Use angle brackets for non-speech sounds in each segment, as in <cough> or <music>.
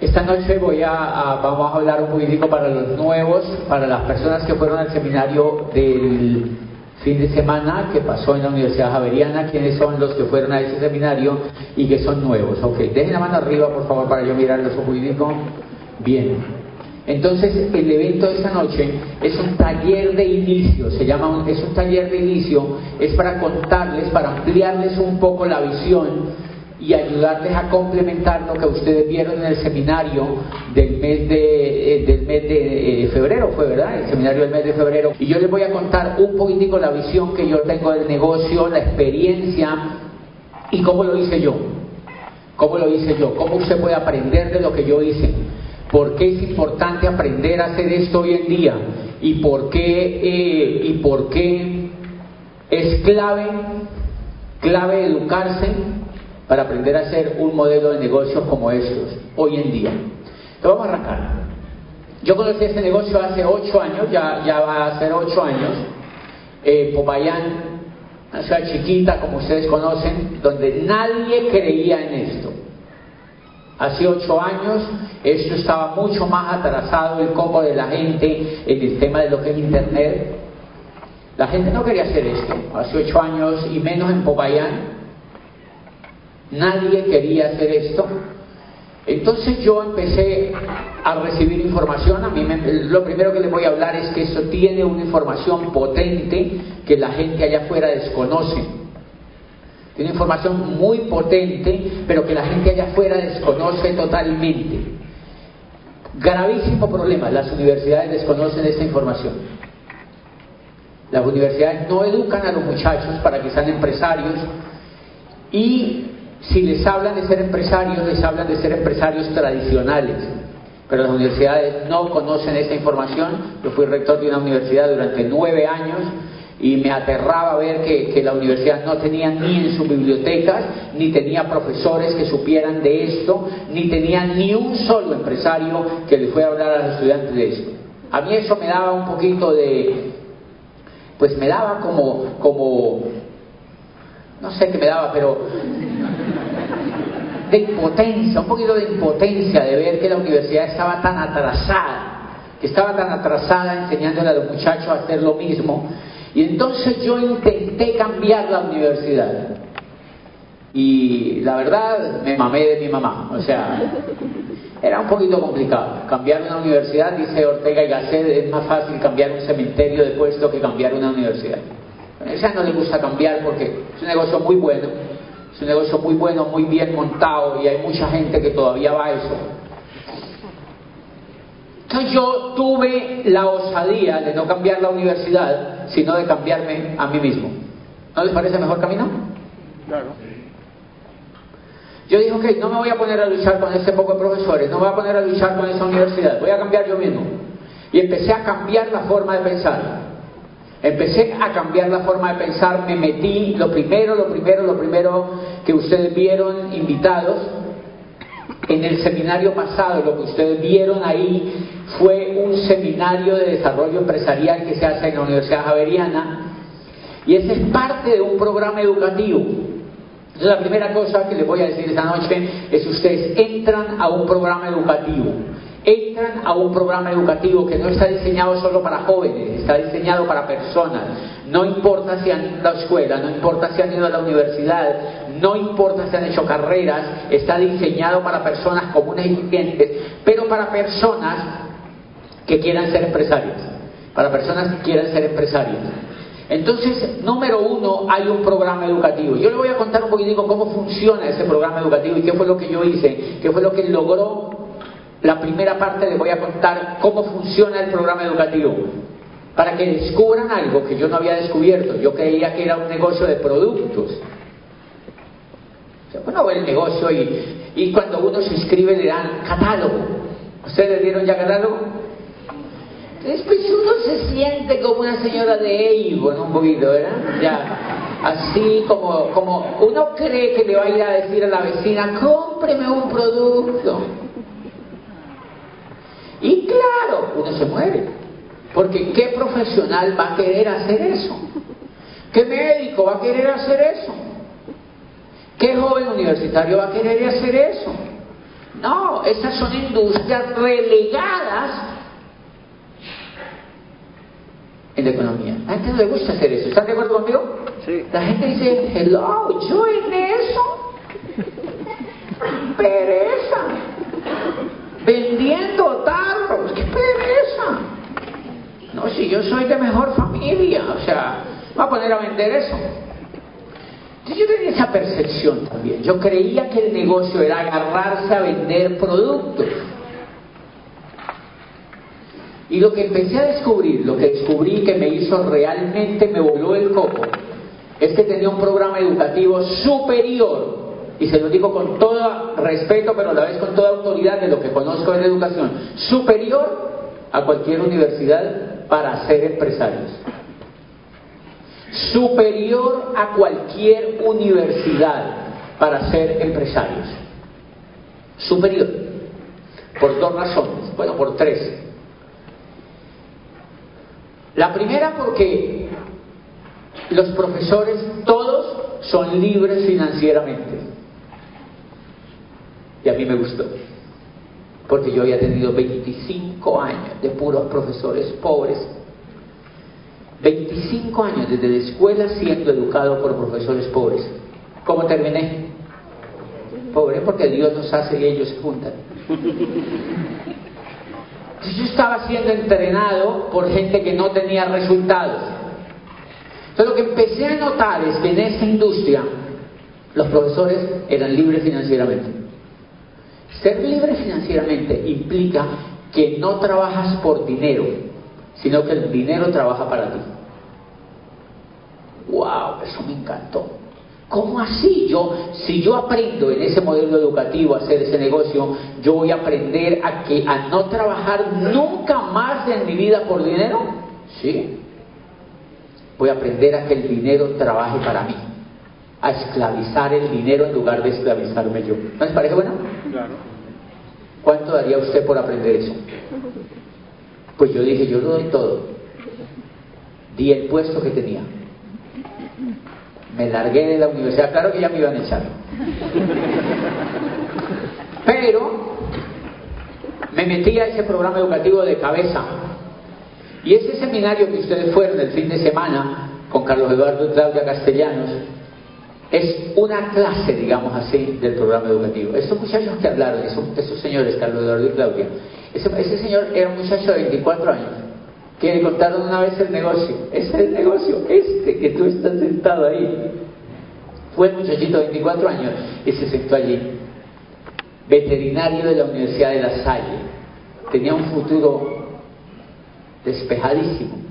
Esta noche voy a, vamos a hablar un poquitico para los nuevos, para las personas que fueron al seminario del fin de semana que pasó en la Universidad Javeriana, quiénes son los que fueron a ese seminario y que son nuevos. Ok, dejen la mano arriba por favor para yo mirarlos un poquitico. Bien. Entonces, el evento de esta noche es un taller de inicio, se llama es un taller de inicio, es para contarles, para ampliarles un poco la visión y ayudarles a complementar lo que ustedes vieron en el seminario del mes de, eh, del mes de eh, febrero, fue verdad, el seminario del mes de febrero. Y yo les voy a contar un poquitico la visión que yo tengo del negocio, la experiencia y cómo lo hice yo. ¿Cómo lo hice yo? ¿Cómo usted puede aprender de lo que yo hice? ¿Por qué es importante aprender a hacer esto hoy en día? ¿Y por qué, eh, y por qué es clave, clave educarse para aprender a hacer un modelo de negocios como estos hoy en día. Entonces vamos a arrancar. Yo conocí este negocio hace ocho años, ya, va a ser ocho años. Eh, Popayán, una ciudad chiquita, como ustedes conocen, donde nadie creía en esto. Hace ocho años esto estaba mucho más atrasado el coco de la gente en el tema de lo que es Internet. La gente no quería hacer esto. Hace ocho años y menos en Popayán Nadie quería hacer esto. Entonces yo empecé a recibir información. A mí lo primero que les voy a hablar es que eso tiene una información potente que la gente allá afuera desconoce. Tiene información muy potente, pero que la gente allá afuera desconoce totalmente. Gravísimo problema, las universidades desconocen esta información. Las universidades no educan a los muchachos para que sean empresarios y si les hablan de ser empresarios, les hablan de ser empresarios tradicionales. Pero las universidades no conocen esa información. Yo fui rector de una universidad durante nueve años y me aterraba ver que, la universidad no tenía ni en sus bibliotecas, ni tenía profesores que supieran de esto, ni tenía ni un solo empresario que le fuera a hablar a los estudiantes de esto. A mí eso me daba un poquito de, pues me daba como, como, no sé qué me daba, pero de impotencia, un poquito de impotencia de ver que la universidad estaba tan atrasada, que estaba tan atrasada enseñándole a los muchachos a hacer lo mismo. Y entonces yo intenté cambiar la universidad. Y la verdad, me mamé de mi mamá. O sea, era un poquito complicado. Cambiar una universidad, dice Ortega y Gasset, es más fácil cambiar un cementerio de puesto que cambiar una universidad. A ella no le gusta cambiar porque es un negocio muy bueno es un negocio muy bueno, muy bien montado y hay mucha gente que todavía va a eso. Entonces yo tuve la osadía de no cambiar la universidad, sino de cambiarme a mí mismo. ¿No les parece mejor camino? Claro. Yo dije, ok, no me voy a poner a luchar con ese poco de profesores, no me voy a poner a luchar con esa universidad, voy a cambiar yo mismo. Y empecé a cambiar la forma de pensar. Empecé a cambiar la forma de pensar, me metí, lo primero, lo primero, lo primero que ustedes vieron invitados en el seminario pasado, lo que ustedes vieron ahí fue un seminario de desarrollo empresarial que se hace en la Universidad Javeriana. Y ese es parte de un programa educativo. Entonces la primera cosa que les voy a decir esta noche es ustedes entran a un programa educativo entran a un programa educativo que no está diseñado solo para jóvenes, está diseñado para personas. No importa si han ido a la escuela, no importa si han ido a la universidad, no importa si han hecho carreras, está diseñado para personas comunes y corrientes, pero para personas que quieran ser empresarios, para personas que quieran ser empresarios. Entonces, número uno, hay un programa educativo. Yo le voy a contar un poquitico cómo funciona ese programa educativo y qué fue lo que yo hice, qué fue lo que logró la primera parte les voy a contar cómo funciona el programa educativo, para que descubran algo que yo no había descubierto. Yo creía que era un negocio de productos. Ve el negocio y, y cuando uno se inscribe le dan catálogo. ¿Ustedes dieron ya catálogo? Después uno se siente como una señora de Avon un poquito, ¿verdad? Ya, así como, como uno cree que le va a ir a decir a la vecina, cómpreme un producto. Y claro, uno se muere. Porque ¿qué profesional va a querer hacer eso? ¿Qué médico va a querer hacer eso? ¿Qué joven universitario va a querer hacer eso? No, esas son industrias relegadas en la economía. A la gente no le gusta hacer eso. ¿Están de acuerdo conmigo? Sí. La gente dice, hello, yo en eso. <laughs> Pereza. Vendiendo tarros. ¡Qué pereza! No, si yo soy de mejor familia, o sea, va a poner a vender eso. Yo tenía esa percepción también. Yo creía que el negocio era agarrarse a vender productos. Y lo que empecé a descubrir, lo que descubrí que me hizo realmente, me voló el coco, es que tenía un programa educativo superior, y se lo digo con todo respeto, pero a la vez con toda autoridad de lo que conozco en educación, superior a cualquier universidad para ser empresarios. Superior a cualquier universidad para ser empresarios. Superior. Por dos razones. Bueno, por tres. La primera porque los profesores todos son libres financieramente. Y a mí me gustó. Porque yo había tenido 25 años de puros profesores pobres. 25 años desde la escuela siendo educado por profesores pobres. ¿Cómo terminé? Pobre porque Dios nos hace y ellos juntan. Yo estaba siendo entrenado por gente que no tenía resultados. Entonces lo que empecé a notar es que en esta industria los profesores eran libres financieramente. Ser libre financieramente implica que no trabajas por dinero, sino que el dinero trabaja para ti. ¡Wow! Eso me encantó. ¿Cómo así? Yo, si yo aprendo en ese modelo educativo a hacer ese negocio, yo voy a aprender a que a no trabajar nunca más en mi vida por dinero. Sí. Voy a aprender a que el dinero trabaje para mí, a esclavizar el dinero en lugar de esclavizarme yo. ¿No les parece bueno? Claro. ¿Cuánto daría usted por aprender eso? Pues yo dije, yo lo doy todo. Di el puesto que tenía. Me largué de la universidad, claro que ya me iban a echar. Pero me metí a ese programa educativo de cabeza. Y ese seminario que ustedes fueron el fin de semana con Carlos Eduardo y Claudia Castellanos es una clase, digamos así, del programa educativo. Estos muchachos que hablaron, esos, esos señores, Carlos Eduardo y Claudia, ese, señor era un muchacho de 24 años que le contaron una vez el negocio. Ese es el negocio, este que tú estás sentado ahí. Fue el muchachito de 24 años y se sentó allí. Veterinario de la Universidad de La Salle. Tenía un futuro despejadísimo.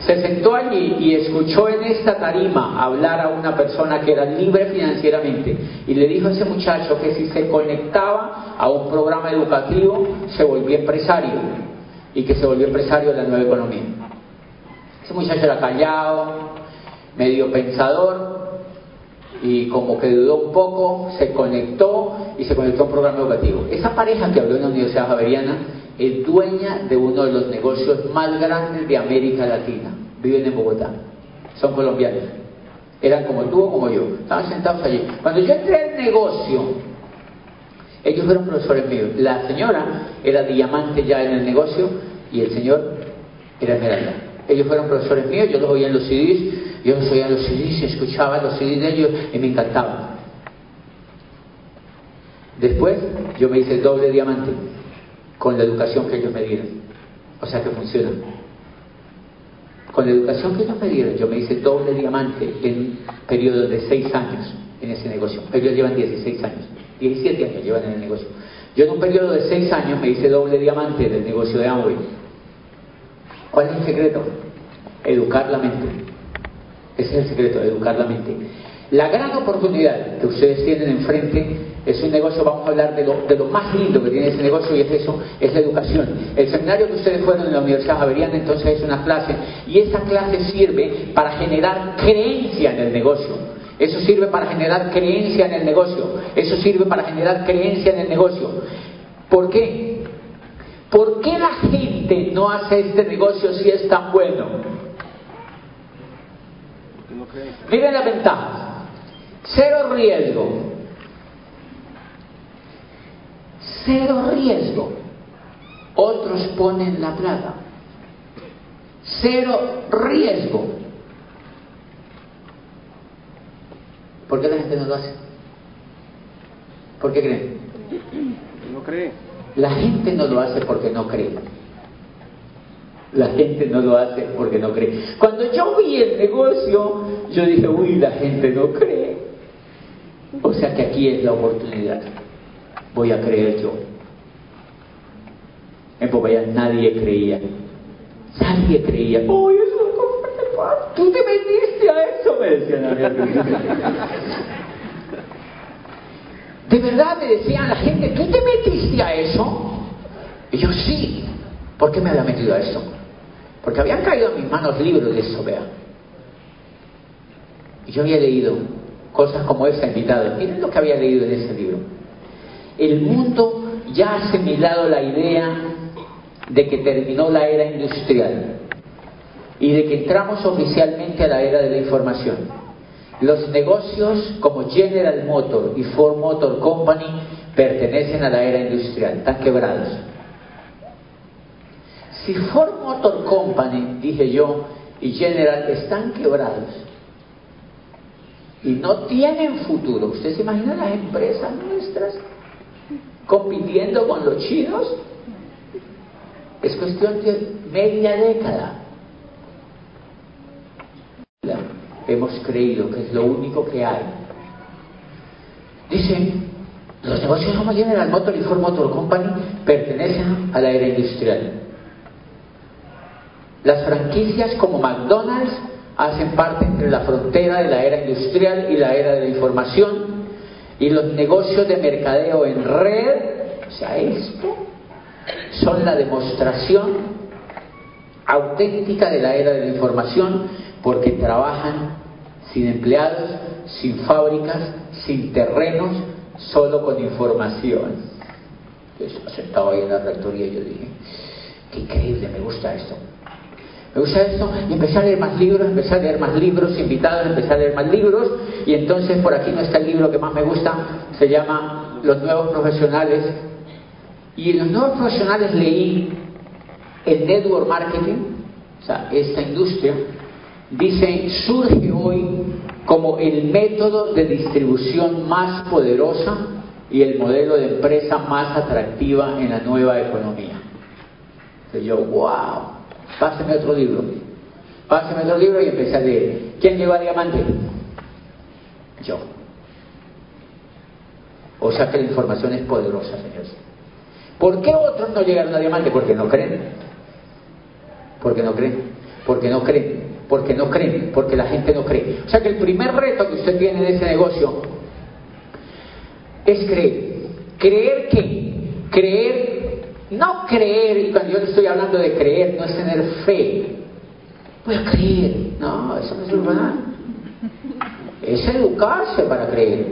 Se sentó allí y escuchó en esta tarima hablar a una persona que era libre financieramente y le dijo a ese muchacho que si se conectaba a un programa educativo se volvía empresario y que se volvió empresario de la nueva economía. Ese muchacho era callado, medio pensador y como que dudó un poco, se conectó y se conectó a un programa educativo. Esa pareja que habló en la Universidad Javeriana es dueña de uno de los negocios más grandes de América Latina. Viven en Bogotá. Son colombianos. Eran como tú o como yo. Estaban sentados allí. Cuando yo entré al negocio, ellos fueron profesores míos. La señora era diamante ya en el negocio y el señor era esmeralda. Ellos fueron profesores míos, yo los oía en los CDs, yo oía en los CDs, escuchaba los CDs de ellos y me encantaban. Después yo me hice doble diamante con la educación que ellos me dieron. O sea que funciona. Con la educación que ellos me dieron, yo me hice doble diamante en periodos de seis años en ese negocio. Ellos llevan 16 años, 17 años llevan en el negocio. Yo en un periodo de seis años me hice doble diamante del negocio de Amway. ¿Cuál es el secreto? Educar la mente. Ese es el secreto, educar la mente. La gran oportunidad que ustedes tienen enfrente es un negocio, vamos a hablar de lo, más lindo que tiene ese negocio y es eso, es la educación. El seminario que ustedes fueron en la Universidad Javeriana entonces es una clase y esa clase sirve para generar creencia en el negocio. Eso sirve para generar creencia en el negocio. Eso sirve para generar creencia en el negocio. ¿Por qué? ¿Por qué la gente no hace este negocio si es tan bueno? Miren la ventaja. Cero riesgo. Cero riesgo. Otros ponen la plata. Cero riesgo. ¿Por qué la gente no lo hace? ¿Por qué creen? No cree. La gente no lo hace porque no cree. La gente no lo hace porque no cree. Cuando yo vi el negocio, yo dije, uy, la gente no cree. O sea que aquí es la oportunidad. Voy a creer yo. En Popayán nadie creía. Nadie creía. ¡Uy, eso Tú te metiste a eso, me decían a. De verdad me decían la gente, ¿tú te metiste a eso? Y yo sí. ¿Por qué me había metido a eso? Porque habían caído en mis manos libros de eso, vean. Y yo había leído cosas como esa invitada. Miren lo que había leído en ese libro. El mundo ya ha asimilado la idea de que terminó la era industrial y de que entramos oficialmente a la era de la información. Los negocios como General Motor y Ford Motor Company pertenecen a la era industrial, están quebrados. Si Ford Motor Company, dije yo, y General están quebrados y no tienen futuro, ¿usted se imagina las empresas nuestras compitiendo con los chinos? Es cuestión de media década hemos creído que es lo único que hay. Dicen, los negocios como General Motor y Ford Motor Company pertenecen a la era industrial. Las franquicias como McDonald's hacen parte entre la frontera de la era industrial y la era de la información y los negocios de mercadeo en red, o sea, esto, son la demostración auténtica de la era de la información porque trabajan sin empleados, sin fábricas, sin terrenos, solo con información. Yo sentado ahí en la rectoría y yo dije, qué increíble, me gusta esto. Me gusta esto y empecé a leer más libros, empecé a leer más libros, invitados, empecé a leer más libros y entonces por aquí no está el libro que más me gusta, se llama Los Nuevos Profesionales. Y en los Nuevos Profesionales leí el Network Marketing, o sea, esta industria, dice, surge hoy como el método de distribución más poderosa y el modelo de empresa más atractiva en la nueva economía. Entonces yo, wow, páseme otro libro. Páseme otro libro y empecé a leer. ¿Quién llegó a diamante? Yo. O sea que la información es poderosa, señores. ¿Por qué otros no llegaron a diamante? Porque no creen. Porque no creen. Porque no creen porque no creen, porque la gente no cree. O sea que el primer reto que usted tiene de ese negocio es creer. ¿Creer qué? Creer, no creer, y cuando yo estoy hablando de creer, no es tener fe. Voy a creer. No, eso no es verdad. Es educarse para creer.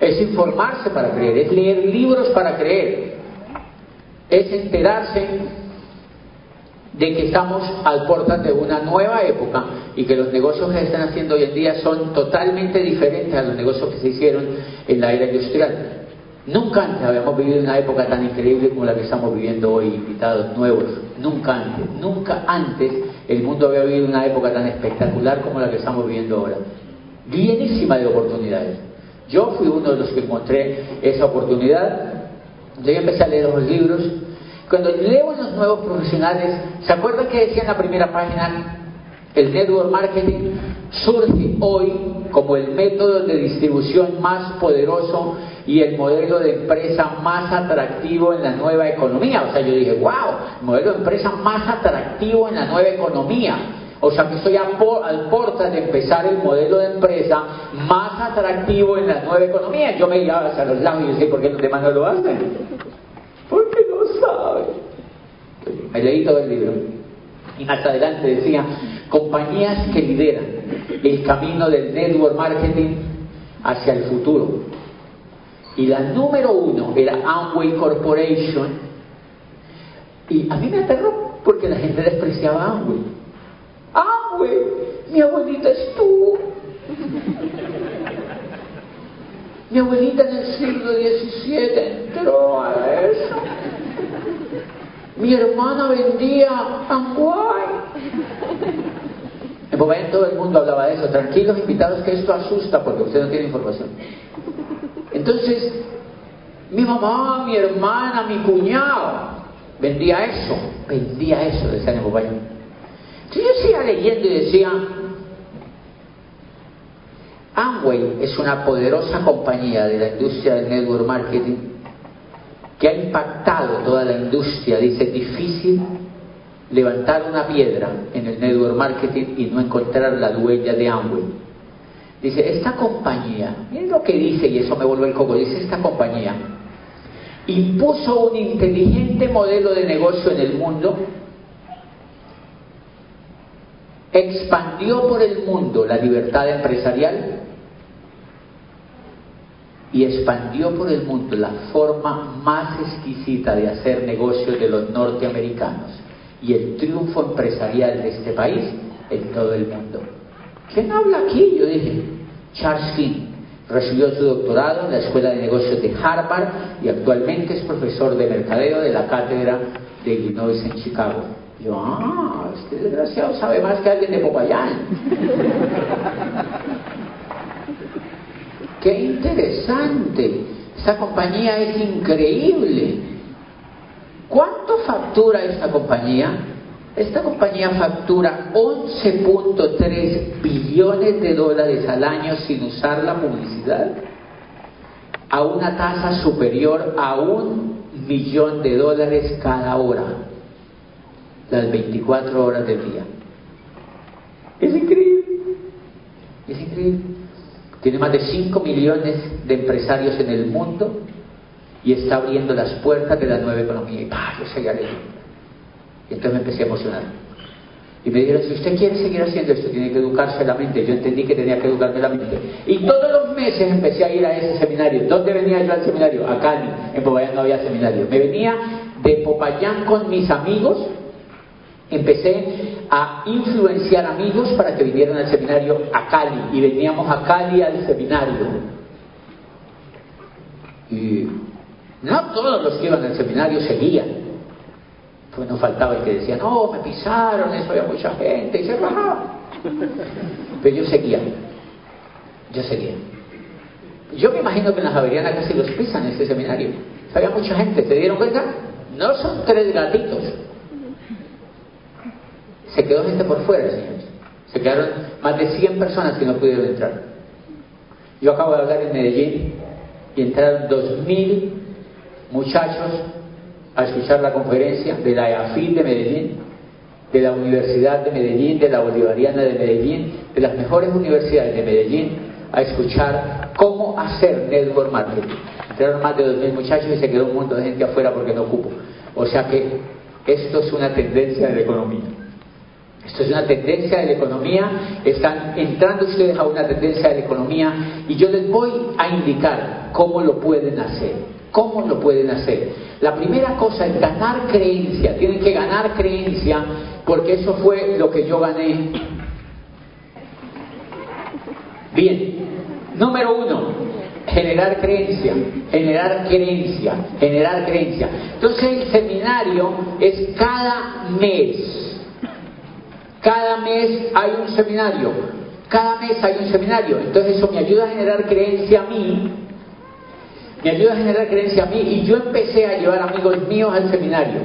Es informarse para creer. Es leer libros para creer. Es enterarse de que estamos al puertas de una nueva época y que los negocios que se están haciendo hoy en día son totalmente diferentes a los negocios que se hicieron en la era industrial. Nunca antes habíamos vivido una época tan increíble como la que estamos viviendo hoy, invitados nuevos. Nunca antes, nunca antes el mundo había vivido una época tan espectacular como la que estamos viviendo ahora. Bienísima de oportunidades. Yo fui uno de los que encontré esa oportunidad. Yo empecé a leer los libros, cuando leo en los nuevos profesionales, ¿se acuerdan que decía en la primera página? El network marketing surge hoy como el método de distribución más poderoso y el modelo de empresa más atractivo en la nueva economía. O sea, yo dije, wow, modelo de empresa más atractivo en la nueva economía. O sea que estoy al porta de empezar el modelo de empresa más atractivo en la nueva economía. Yo me iba hacia los lados y decía, ¿por qué los demás no lo hacen? Porque no saben. Me leí todo el libro. Y más adelante decía, compañías que lideran el camino del network marketing hacia el futuro. Y la número uno era Amway Corporation. Y a mí me aterró porque la gente despreciaba Amway. Amway, mi abuelita estuvo. Mi abuelita en el siglo XVII entró a eso. Mi hermana vendía Amway. En Popayán todo el mundo hablaba de eso. Tranquilos invitados que esto asusta porque usted no tiene información. Entonces, mi mamá, mi hermana, mi cuñado vendía eso, vendía eso, decían en Popayán. Entonces yo seguía leyendo y decía, Amway es una poderosa compañía de la industria del network marketing que ha impactado toda la industria. Dice, difícil levantar una piedra en el network marketing y no encontrar la huella de Amway. Dice, esta compañía, miren lo que dice, y eso me vuelve el coco, dice esta compañía, impuso un inteligente modelo de negocio en el mundo, expandió por el mundo la libertad empresarial y expandió por el mundo la forma más exquisita de hacer negocios de los norteamericanos y el triunfo empresarial de este país en todo el mundo. ¿Quién habla aquí? Yo dije, Charles King. Recibió su doctorado en la Escuela de Negocios de Harvard y actualmente es profesor de mercadeo de la cátedra de Illinois en Chicago. Yo, ah, este desgraciado sabe más que alguien de Popayán. <laughs> ¡Qué interesante! Esta compañía es increíble. ¿Cuánto factura esta compañía? Esta compañía factura 11.3 billones de dólares al año sin usar la publicidad a una tasa superior a un millón de dólares cada hora, las 24 horas del día. Es increíble, es increíble. Tiene más de 5 millones de empresarios en el mundo y está abriendo las puertas de la nueva economía. Y ¡pah! yo seguía leyendo. Y entonces me empecé a emocionar. Y me dijeron, si usted quiere seguir haciendo esto, tiene que educarse la mente. Yo entendí que tenía que educarme la mente. Y todos los meses empecé a ir a ese seminario. ¿Dónde venía yo al seminario? A Cali. En Popayán no había seminario. Me venía de Popayán con mis amigos. Empecé a influenciar amigos para que vinieran al seminario a Cali. Y veníamos a Cali al seminario. Y no todos los que iban al seminario seguían. Pues no faltaba el que decía, no, me pisaron, eso había mucha gente, y se bajaba. Pero yo seguía, yo seguía. Yo me imagino que en la Javeriana casi los pisan en este seminario. Había mucha gente, ¿se dieron cuenta? No son tres gatitos. Se quedó gente por fuera, señores. Se quedaron más de 100 personas que no pudieron entrar. Yo acabo de hablar en Medellín y entraron 2.000 muchachos a escuchar la conferencia de la EAFID de Medellín, de la Universidad de Medellín, de la Bolivariana de Medellín, de las mejores universidades de Medellín, a escuchar cómo hacer network marketing. Entraron más de 2.000 muchachos y se quedó un montón de gente afuera porque no ocupo. O sea que esto es una tendencia de la economía. Esto es una tendencia de la economía, están entrando ustedes a una tendencia de la economía y yo les voy a indicar cómo lo pueden hacer. ¿Cómo lo pueden hacer? La primera cosa es ganar creencia. Tienen que ganar creencia porque eso fue lo que yo gané. Bien, número uno, generar creencia, generar creencia, generar creencia. Entonces el seminario es cada mes. Cada mes hay un seminario. Cada mes hay un seminario. Entonces eso me ayuda a generar creencia a mí me ayuda a generar creencia a mí y yo empecé a llevar amigos míos al seminario.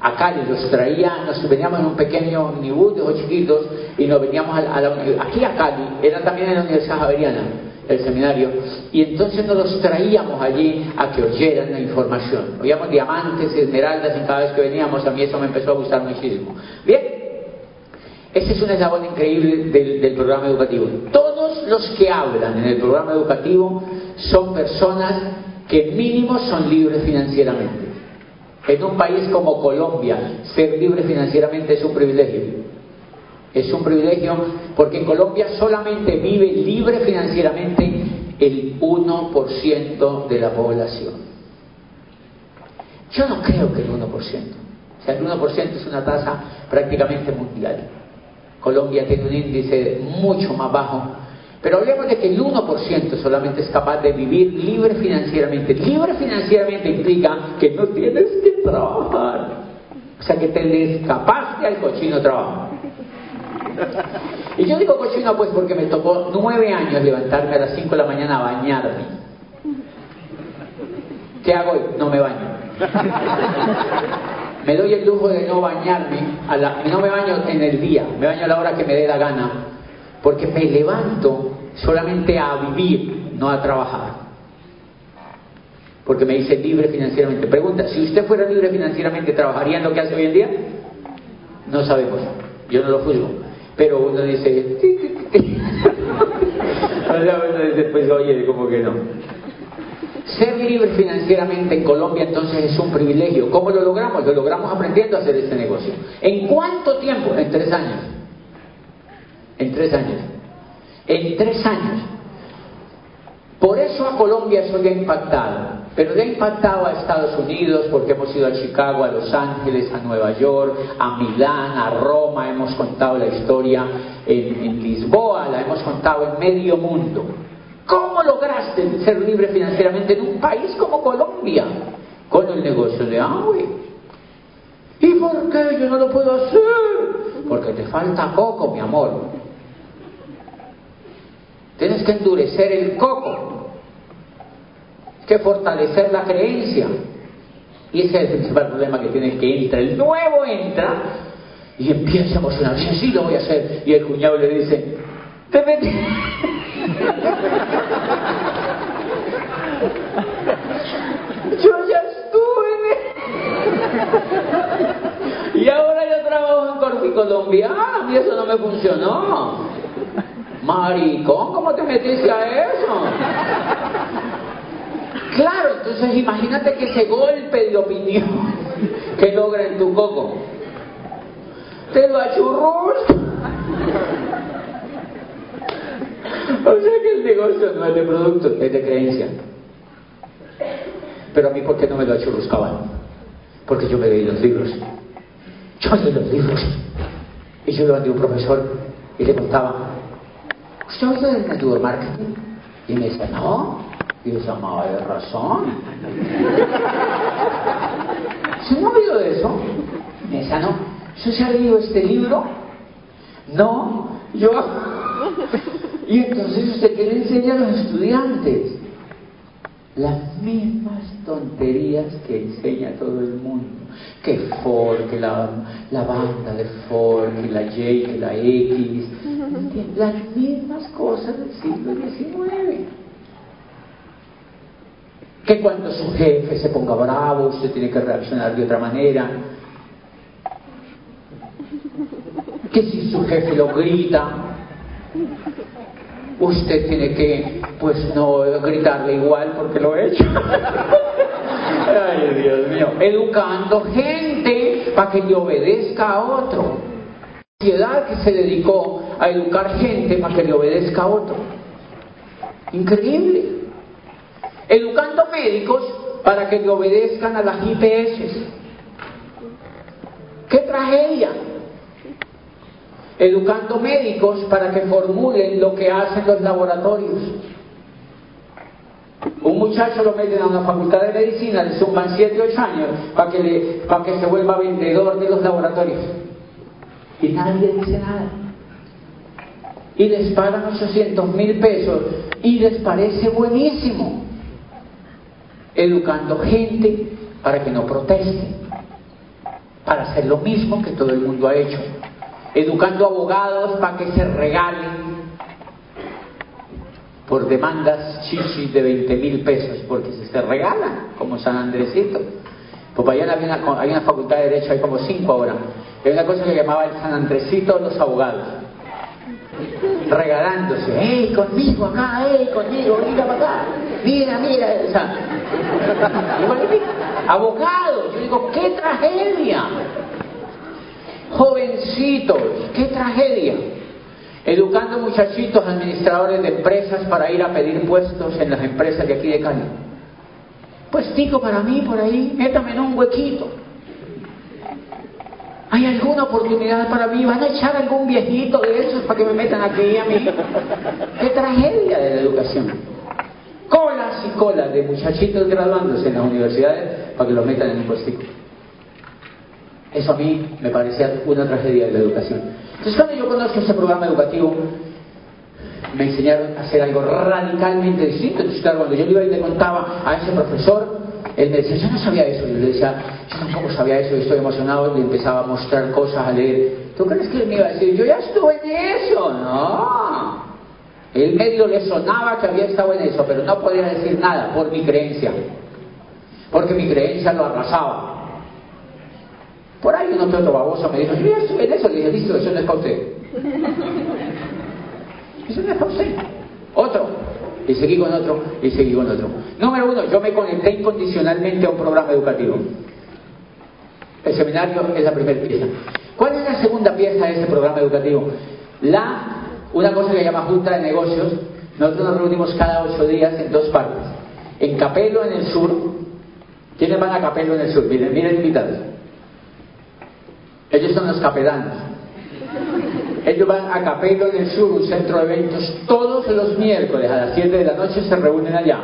A Cali los traía, nos veníamos en un pequeño omnibus de ocho chiquitos y nos veníamos a, la, aquí a Cali, era también en la Universidad Javeriana el seminario, y entonces nos los traíamos allí a que oyeran la información. Oíamos diamantes, esmeraldas, y cada vez que veníamos a mí eso me empezó a gustar muchísimo. Bien, Ese es un eslabón increíble del, del programa educativo. Todos los que hablan en el programa educativo son personas que mínimo son libres financieramente. En un país como Colombia, ser libre financieramente es un privilegio. Es un privilegio porque en Colombia solamente vive libre financieramente el 1% de la población. Yo no creo que el 1%. O sea, el 1% es una tasa prácticamente mundial. Colombia tiene un índice mucho más bajo. Pero hablemos de que el 1% solamente es capaz de vivir libre financieramente. Libre financieramente implica que no tienes que trabajar. O sea, que te descapaste al cochino trabajo. Y yo digo cochino pues porque me tocó nueve años levantarme a las 5 de la mañana a bañarme. ¿Qué hago? No me baño. Me doy el lujo de no bañarme, a la, no me baño en el día, me baño a la hora que me dé la gana, porque me levanto solamente a vivir, no a trabajar. Porque me dice libre financieramente. Pregunta, si usted fuera libre financieramente, ¿trabajaría en lo que hace hoy en día? No sabemos, yo no lo juzgo. Pero uno dice, <laughs> o sea, uno dice, pues oye, como que no. Ser libre financieramente en Colombia entonces es un privilegio. ¿Cómo lo logramos? Lo logramos aprendiendo a hacer este negocio. ¿En cuánto tiempo? En tres años. En tres años. En tres años. Por eso a Colombia eso le ha impactado. Pero le ha impactado a Estados Unidos porque hemos ido a Chicago, a Los Ángeles, a Nueva York, a Milán, a Roma, hemos contado la historia en, en Lisboa, la hemos contado en medio mundo. ¿Cómo lograste ser libre financieramente en un país como Colombia? Con el negocio de agua. ¿Y por qué yo no lo puedo hacer? Porque te falta coco, mi amor. Tienes que endurecer el coco. que fortalecer la creencia. Y ese es el principal problema que tiene que entra. El nuevo entra y empieza a emocionarse. Sí, lo voy a hacer. Y el cuñado le dice, te metí. <laughs> Yo ya estuve en <laughs> Y ahora yo trabajo en Corpicolombia. Ah, mí eso no me funcionó. Maricón, ¿cómo te metiste a eso? Claro, entonces imagínate que ese golpe de opinión <laughs> que logra en tu coco te lo achurrus. <laughs> O sea que el negocio no es de producto, es de creencia. Pero a mí, ¿por qué no me lo achurruscaban? Porque yo me leí los libros. Yo leí los libros. Y yo iba a un profesor y le contaba, ¿usted oye del network marketing? Y me decía, no. Y yo no, de razón. <laughs> ¿Se no oído de eso? Me decía, no. ¿Usted se ha leído este libro? No. Yo. <laughs> Y entonces usted qué le enseña a los estudiantes las mismas tonterías que enseña todo el mundo. Que Ford, que la, la banda de Ford, que la J, que la X. <laughs> Las mismas cosas del siglo XIX. Que cuando su jefe se ponga bravo, usted tiene que reaccionar de otra manera. Que si su jefe lo grita, <laughs> usted tiene que, pues no gritarle igual porque lo he hecho. <laughs> Ay, Dios mío. Educando gente para que le obedezca a otro. Sociedad que se dedicó a educar gente para que le obedezca a otro. Increíble. Educando médicos para que le obedezcan a las IPS. ¡Qué tragedia! Educando médicos para que formulen lo que hacen los laboratorios. Un muchacho lo meten a una facultad de medicina, le suman 7 o 8 años para que, le, para que se vuelva vendedor de los laboratorios. Y nadie dice nada. Y les pagan 800 mil pesos y les parece buenísimo. Educando gente para que no proteste, para hacer lo mismo que todo el mundo ha hecho educando abogados para que se regalen por demandas chichis de 20 mil pesos, porque si se regalan, como San Andresito. Pues allá hay una, facultad de Derecho, hay como cinco ahora. Hay una cosa que llamaba el San Andresito de los abogados. Regalándose, ¡hey, conmigo acá, hey, conmigo, mira para acá! Mira, mira, o sea, <laughs> abogados, yo digo, ¡qué tragedia! Jovencitos, ¡qué tragedia! Educando muchachitos administradores de empresas para ir a pedir puestos en las empresas de aquí de Cali. Puestico para mí por ahí, métame en un huequito. ¿Hay alguna oportunidad para mí? ¿Van a echar algún viejito de esos para que me metan aquí a mí? ¡Qué tragedia de la educación! Colas y colas de muchachitos graduándose en las universidades para que los metan en un puestico. Eso a mí me parecía una tragedia de la educación. Entonces cuando yo conozco este programa educativo, me enseñaron a hacer algo radicalmente distinto. Entonces claro, cuando yo iba y le contaba a ese profesor, él me decía, yo no sabía eso. Y yo le decía, yo tampoco sabía eso y estoy emocionado. Y le empezaba a mostrar cosas, a leer. ¿Tú crees que él me iba a decir, yo ya estuve en eso? No. El medio le sonaba que había estado en eso, pero no podía decir nada por mi creencia. Porque mi creencia lo arrasaba. Por ahí uno que otro baboso me dijo, yo en eso. Le dije, listo, eso no es para usted. <laughs> Eso no es para usted. Otro. Y seguí con otro, y seguí con otro. Número uno, yo me conecté incondicionalmente a un programa educativo. El seminario es la primera pieza. ¿Cuál es la segunda pieza de ese programa educativo? La, una cosa que se llama Junta de Negocios. Nosotros nos reunimos cada ocho días en dos partes. En Capelo, en el sur. ¿Quiénes van a Capelo, en el sur? Miren, miren invitados. Ellos son los capedanos. Ellos van a Capelo en el Sur, un centro de eventos, todos los miércoles a las 7 de la noche se reúnen allá.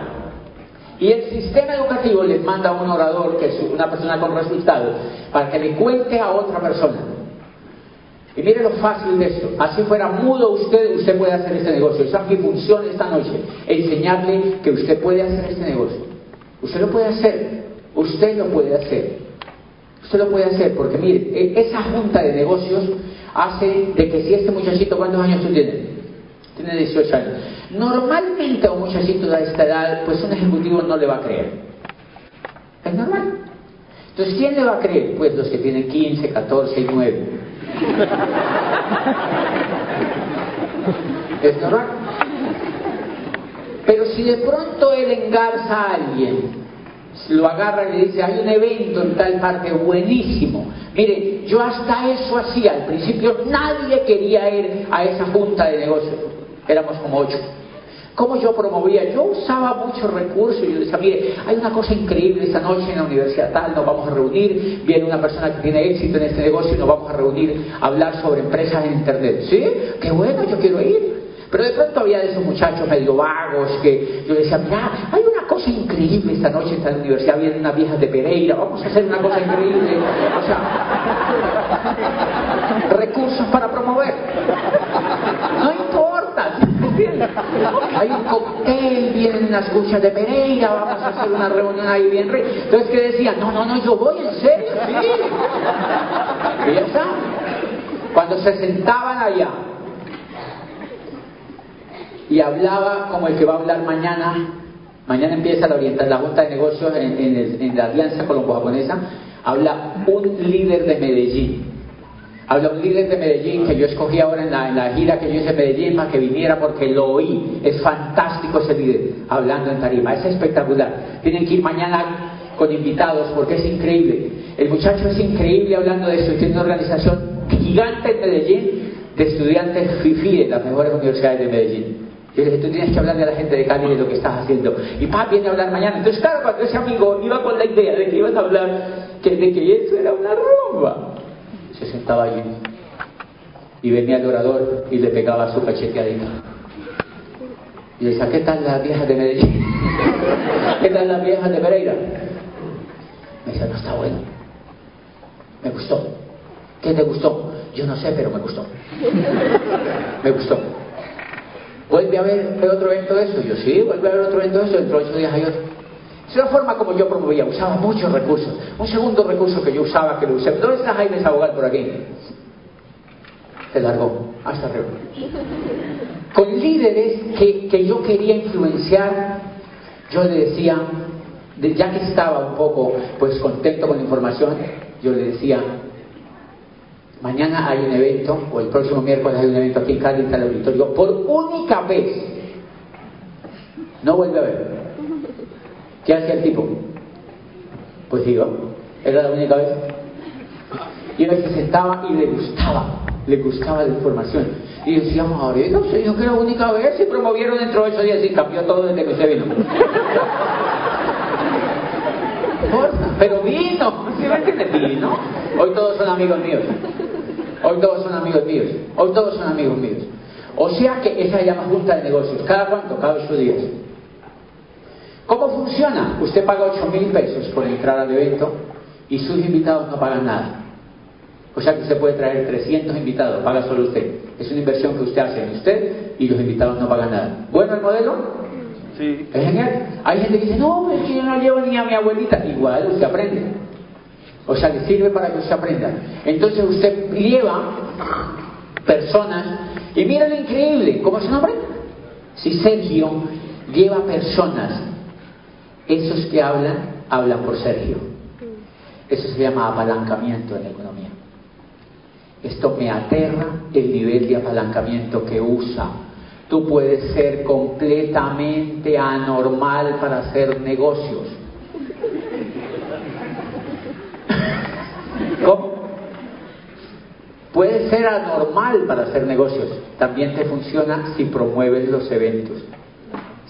Y el sistema educativo les manda a un orador, que es una persona con resultados, para que le cuente a otra persona. Y mire lo fácil de esto. Así fuera mudo usted, usted puede hacer este negocio. Esa es mi función esta noche. Enseñarle que usted puede hacer este negocio. Usted lo puede hacer. Usted lo puede hacer. Usted lo puede hacer porque mire, e-, esa junta de negocios hace de que si este muchachito, ¿cuántos años tú tienes? Tiene 18 años. Normalmente a un muchachito de esta edad, pues un ejecutivo no le va a creer. Es normal. Entonces, ¿quién le va a creer? Pues los que tienen 15, 14 y 9. <laughs> Es normal. Pero si de pronto él engarza a alguien lo agarra y le dice, hay un evento en tal parte buenísimo. Mire, yo hasta eso hacía. Al principio nadie quería ir a esa junta de negocios. Éramos como ocho. ¿Cómo yo promovía? Yo usaba muchos recursos. Yo decía, mire, hay una cosa increíble esta noche en la universidad tal, nos vamos a reunir. Viene una persona que tiene éxito en este negocio y nos vamos a reunir a hablar sobre empresas en Internet. ¿Sí? Qué bueno, yo quiero ir. Pero de pronto había de esos muchachos medio vagos que yo decía, mira, hay cosa increíble esta noche en la universidad, vienen unas viejas de Pereira, vamos a hacer una cosa increíble. O sea, recursos para promover. No importa, Hay un cóctel, vienen unas cuchas de Pereira, vamos a hacer una reunión ahí bien rica. Entonces, ¿qué decía? No, no, no, yo voy en serio, sí. Ya está. Cuando se sentaban allá, y hablaba como el que va a hablar mañana. Mañana empieza la, orientar, la Junta de Negocios en, la Alianza Colombo-Japonesa. Habla un líder de Medellín. Habla un líder de Medellín que yo escogí ahora en la, gira que yo hice en Medellín para que viniera porque lo oí. Es fantástico ese líder hablando en tarima. Es espectacular. Tienen que ir mañana con invitados porque es increíble. El muchacho es increíble hablando de eso y tiene una organización gigante en Medellín de estudiantes FIFI en las mejores universidades de Medellín. Dije, tú tienes que hablarle a la gente de Cali de lo que estás haciendo. Y papá viene a hablar mañana. Entonces, claro, cuando ese amigo iba con la idea de que ibas a hablar, que, de que eso era una rumba, se sentaba allí. Y venía el orador y le pegaba su cacheteadita. Y le decía, ¿qué tal las viejas de Medellín? <laughs> ¿Qué tal las viejas de Pereira? Me decía, no está bueno. Me gustó. ¿Qué te gustó? Yo no sé, pero me gustó. <laughs> Me gustó. ¿Vuelve a haber otro evento de eso? Yo sí, vuelve a haber otro evento de eso, dentro de ocho días hay otro. Es una forma como yo promovía, usaba muchos recursos. Un segundo recurso que yo usaba, que lo usé. ¿Dónde está Jaime Sabogal por aquí? Se largó, hasta arriba. Con líderes que, que yo quería influenciar, yo le decía, ya que estaba un poco pues contento con la información, yo le decía, Mañana hay un evento, o el próximo miércoles hay un evento aquí en Cali, en el auditorio, por única vez. No vuelve a ver. ¿Qué hacía el tipo? Pues digo, era la única vez. Y él se sentaba y le gustaba, le gustaba la información. Y decíamos, ahora, no sé, yo que la única vez se promovieron dentro de ocho días y cambió todo desde que usted vino. <laughs> Pero vino, ¿sí me entiende? Vino. Hoy todos son amigos míos. Hoy todos son amigos míos. Hoy todos son amigos míos. O sea que esa llama junta de negocios. ¿Cada cuánto? Cada ocho días. ¿Cómo funciona? Usted paga ocho mil pesos por entrar al evento y sus invitados no pagan nada. O sea que usted puede traer 300 invitados, paga solo usted. Es una inversión que usted hace en usted y los invitados no pagan nada. ¿Bueno el modelo? Sí. Es genial. Hay gente que dice, no, es que yo no llevo ni a mi abuelita. Igual usted aprende. O sea, le sirve para que usted aprenda. Entonces usted lleva personas y mira lo increíble. ¿Cómo es su nombre? Si Sergio lleva personas, esos que hablan, hablan por Sergio. Eso se llama apalancamiento en la economía. Esto me aterra el nivel de apalancamiento que usa. Tú puedes ser completamente anormal para hacer negocios. ¿Cómo? Puedes ser anormal para hacer negocios. También te funciona si promueves los eventos.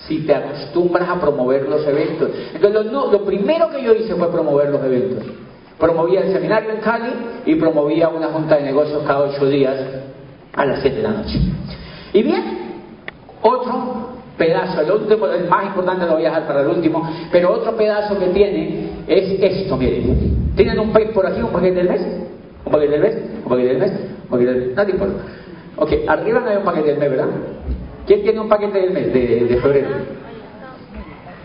Si te acostumbras a promover los eventos. Entonces, lo, primero que yo hice fue promover los eventos. Promovía el seminario en Cali y promovía una junta de negocios cada ocho días a las siete de la noche. Y bien, otro pedazo, el último, el más importante lo voy a dejar para el último, pero otro pedazo que tiene es esto, miren. ¿Tienen un paquete por aquí, un paquete del mes? ¿Un paquete del mes? ¿Un paquete del mes? ¿Un paquete del mes? Te importa. Ok, arriba no hay un paquete del mes, ¿verdad? ¿Quién tiene un paquete del mes de, de febrero?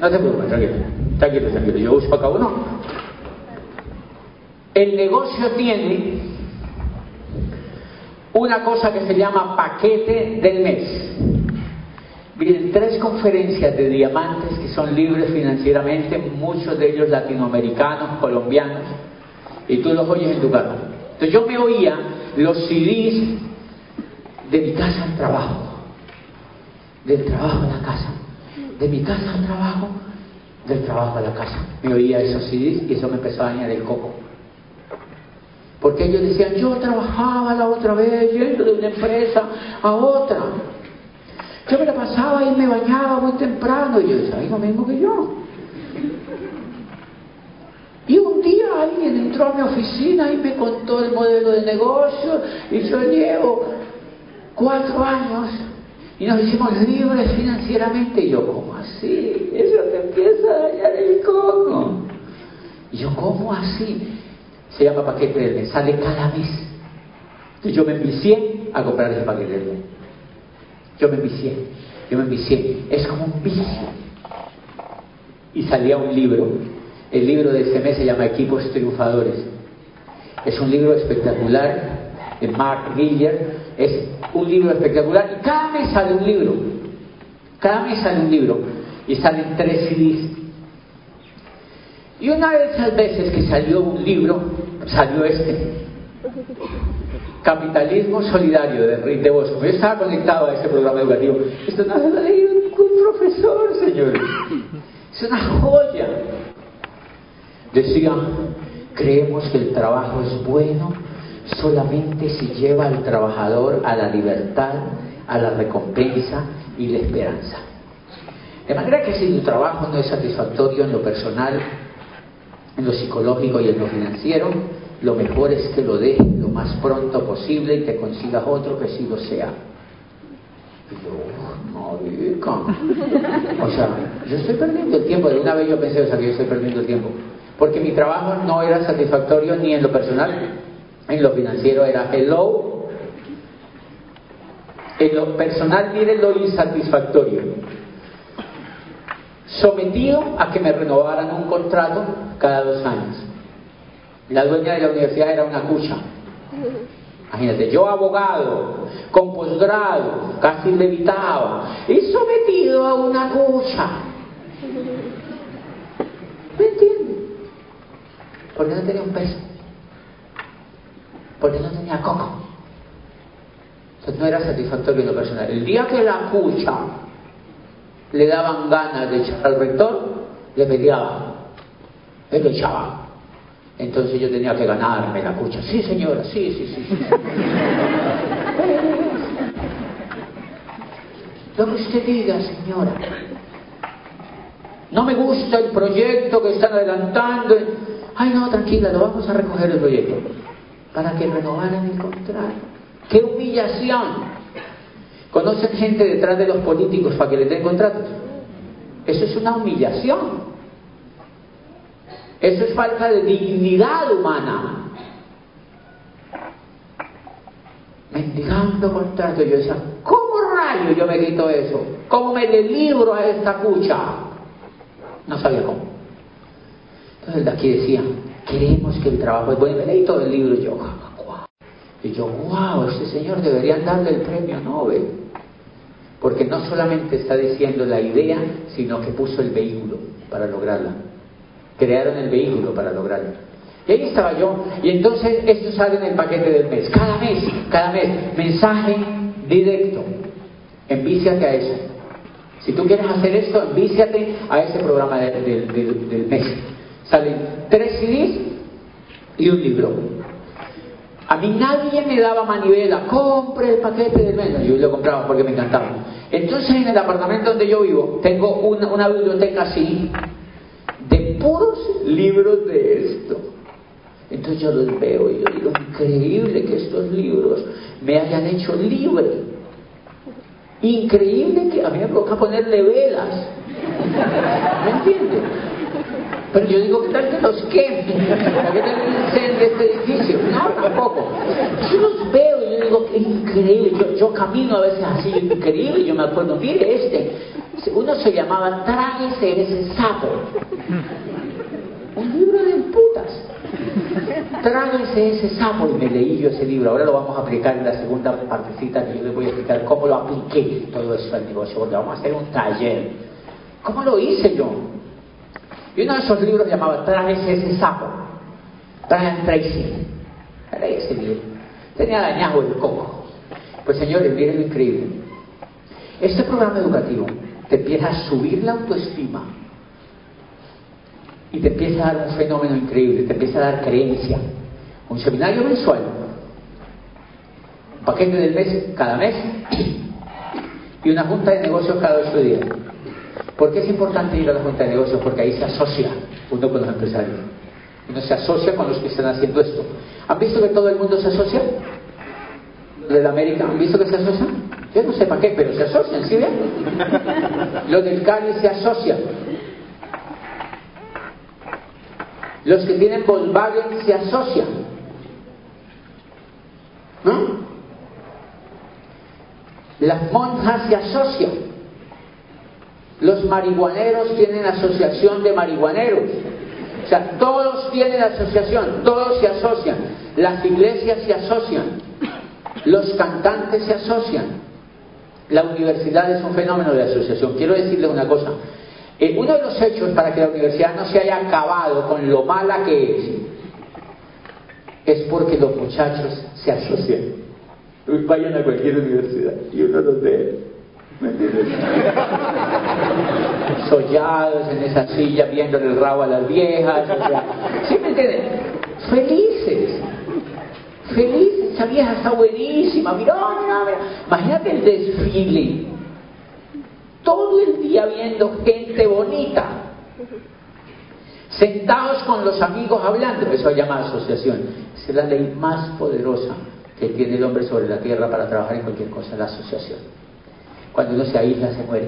No te preocupes, tranquilo. Tranquilo, tranquilo. Yo uso acá uno. El negocio tiene una cosa que se llama paquete del mes. Miren, tres conferencias de diamantes que son libres financieramente, muchos de ellos latinoamericanos, colombianos, y tú los oyes en tu casa. Entonces yo me oía los CDs de mi casa al trabajo, del trabajo a la casa, de mi casa al trabajo, del trabajo a la casa. Me oía esos CDs y eso me empezó a dañar el coco. Porque ellos decían, yo trabajaba la otra vez yendo de una empresa a otra. Yo me la pasaba y me bañaba muy temprano. Y yo decía, lo mismo que yo. Y un día alguien entró a mi oficina y me contó el modelo de negocio y yo llevo cuatro años y nos hicimos libres financieramente. Y yo, ¿cómo así? Eso te empieza a dañar el coco. Y yo, ¿cómo así? Se llama paquete mes, sale cada mes. Entonces yo me envicié a comprar ese paquete del mes. Yo me envicié, yo me envicié. Es como un vicio. Y salía un libro. El libro de ese mes se llama Equipos Triunfadores. Es un libro espectacular de Mark Miller. Es un libro espectacular. Y cada mes sale un libro. Cada mes sale un libro. Y salen tres CDs. Y una de esas veces que salió un libro, salió este. Capitalismo Solidario de de Bosco. Yo estaba conectado a ese programa educativo. Esto no lo ha leído ningún profesor, señores. Es una joya. Decía, creemos que el trabajo es bueno solamente si lleva al trabajador a la libertad, a la recompensa y la esperanza. De manera que si tu trabajo no es satisfactorio en lo personal, en lo psicológico y en lo financiero, lo mejor es que lo dejes lo más pronto posible y te consigas otro que sí lo sea. Y yo, marica. O sea, yo estoy perdiendo el tiempo. De una vez yo pensé, o sea, que yo estoy perdiendo el tiempo. Porque mi trabajo no era satisfactorio ni en lo personal, en lo financiero era hello. En lo personal, miren lo insatisfactorio. Sometido a que me renovaran un contrato cada dos años. La dueña de la universidad era una cucha. Imagínate, yo abogado, con posgrado, casi levitaba, y sometido a una cucha. ¿Me entiendes? Porque no tenía un peso. porque no tenía coco. Entonces no era satisfactorio en lo personal. El día que la cucha le daban ganas de echar al rector, le peleaba. Él lo echaba. Entonces yo tenía que ganarme la cucha. Sí, señora, sí, sí, sí. sí. Lo que usted diga, señora. No me gusta el proyecto que están adelantando. Ay, no, tranquila, lo vamos a recoger el proyecto. Para que renovaran el contrato. ¡Qué humillación! ¿Conocen gente detrás de los políticos para que les den contratos? Eso es una humillación. Eso es falta de dignidad humana. Mendigando contratos. Yo decía, ¿cómo rayo yo me quito eso? ¿Cómo me le libro a esta cucha? No sabía cómo. Entonces de aquí decía, queremos que el trabajo es bueno. Me leí todo el libro y yo, y yo, wow, este señor deberían darle el premio Nobel. Porque no solamente está diciendo la idea, sino que puso el vehículo para lograrla. Crearon el vehículo para lograrlo. Y ahí estaba yo. Y entonces esto sale en el paquete del mes. Cada mes, cada mes, mensaje directo. Envíciate a eso. Si tú quieres hacer esto, envíciate a ese programa del mes. Salen tres CDs y un libro. A mí nadie me daba manivela, compre el paquete del mes. Yo lo compraba porque me encantaba. Entonces en el apartamento donde yo vivo tengo una, una biblioteca así de puros libros de esto. Entonces yo los veo y yo digo, increíble que estos libros me hayan hecho libre. Increíble que a mí me provoca ponerle velas. ¿Me entiendes? Pero yo digo, ¿qué tal que los quemen? ¿Qué tal que este edificio? No, tampoco. Yo los veo y yo digo, qué increíble. Yo, yo camino a veces así, increíble. Yo me acuerdo, mire este. Uno se llamaba Tráguese ese sapo. Un libro de putas. Tráguese ese sapo. Y me leí yo ese libro. Ahora lo vamos a aplicar en la segunda partecita que yo les voy a explicar cómo lo apliqué todo eso al negocio. Porque vamos a hacer un taller. ¿Cómo lo hice yo? Y uno de esos libros llamaba Tráguese ese sapo. Brian Tracy. Era ese libro. Tenía dañado el coco. Pues señores, miren lo increíble. Este programa educativo te empieza a subir la autoestima y te empieza a dar un fenómeno increíble, te empieza a dar creencia. Un seminario mensual, un paquete del mes cada mes <clears throat> y una junta de negocios cada ocho días. ¿Por qué es importante ir a la Junta de Negocios? Porque ahí se asocia uno con los empresarios. Uno se asocia con los que están haciendo esto. ¿Han visto que todo el mundo se asocia? ¿Los de América han visto que se asocian? Yo no sé para qué, pero se asocian, ¿sí ven? Los del Cali se asocian. Los que tienen Volkswagen se asocian. ¿No? Las monjas se asocian. Los marihuaneros tienen asociación de marihuaneros. O sea, todos tienen asociación, todos se asocian. Las iglesias se asocian. Los cantantes se asocian. La universidad es un fenómeno de asociación. Quiero decirles una cosa. Eh, uno de los hechos para que la universidad no se haya acabado con lo mala que es, es porque los muchachos se asocian. Vayan a cualquier universidad y uno los ve ¿Me entiendes? <laughs> Sollados en esa silla viendo el rabo a las viejas. ¿Sí me entienden? Felices. Felices. Esa vieja está buenísima. Mira, mira, mira. Imagínate el desfile. Todo el día viendo gente bonita. Sentados con los amigos hablando. Eso se llama asociación. Esa es la ley más poderosa que tiene el hombre sobre la tierra para trabajar en cualquier cosa, la asociación. Cuando uno se aísla, se muere.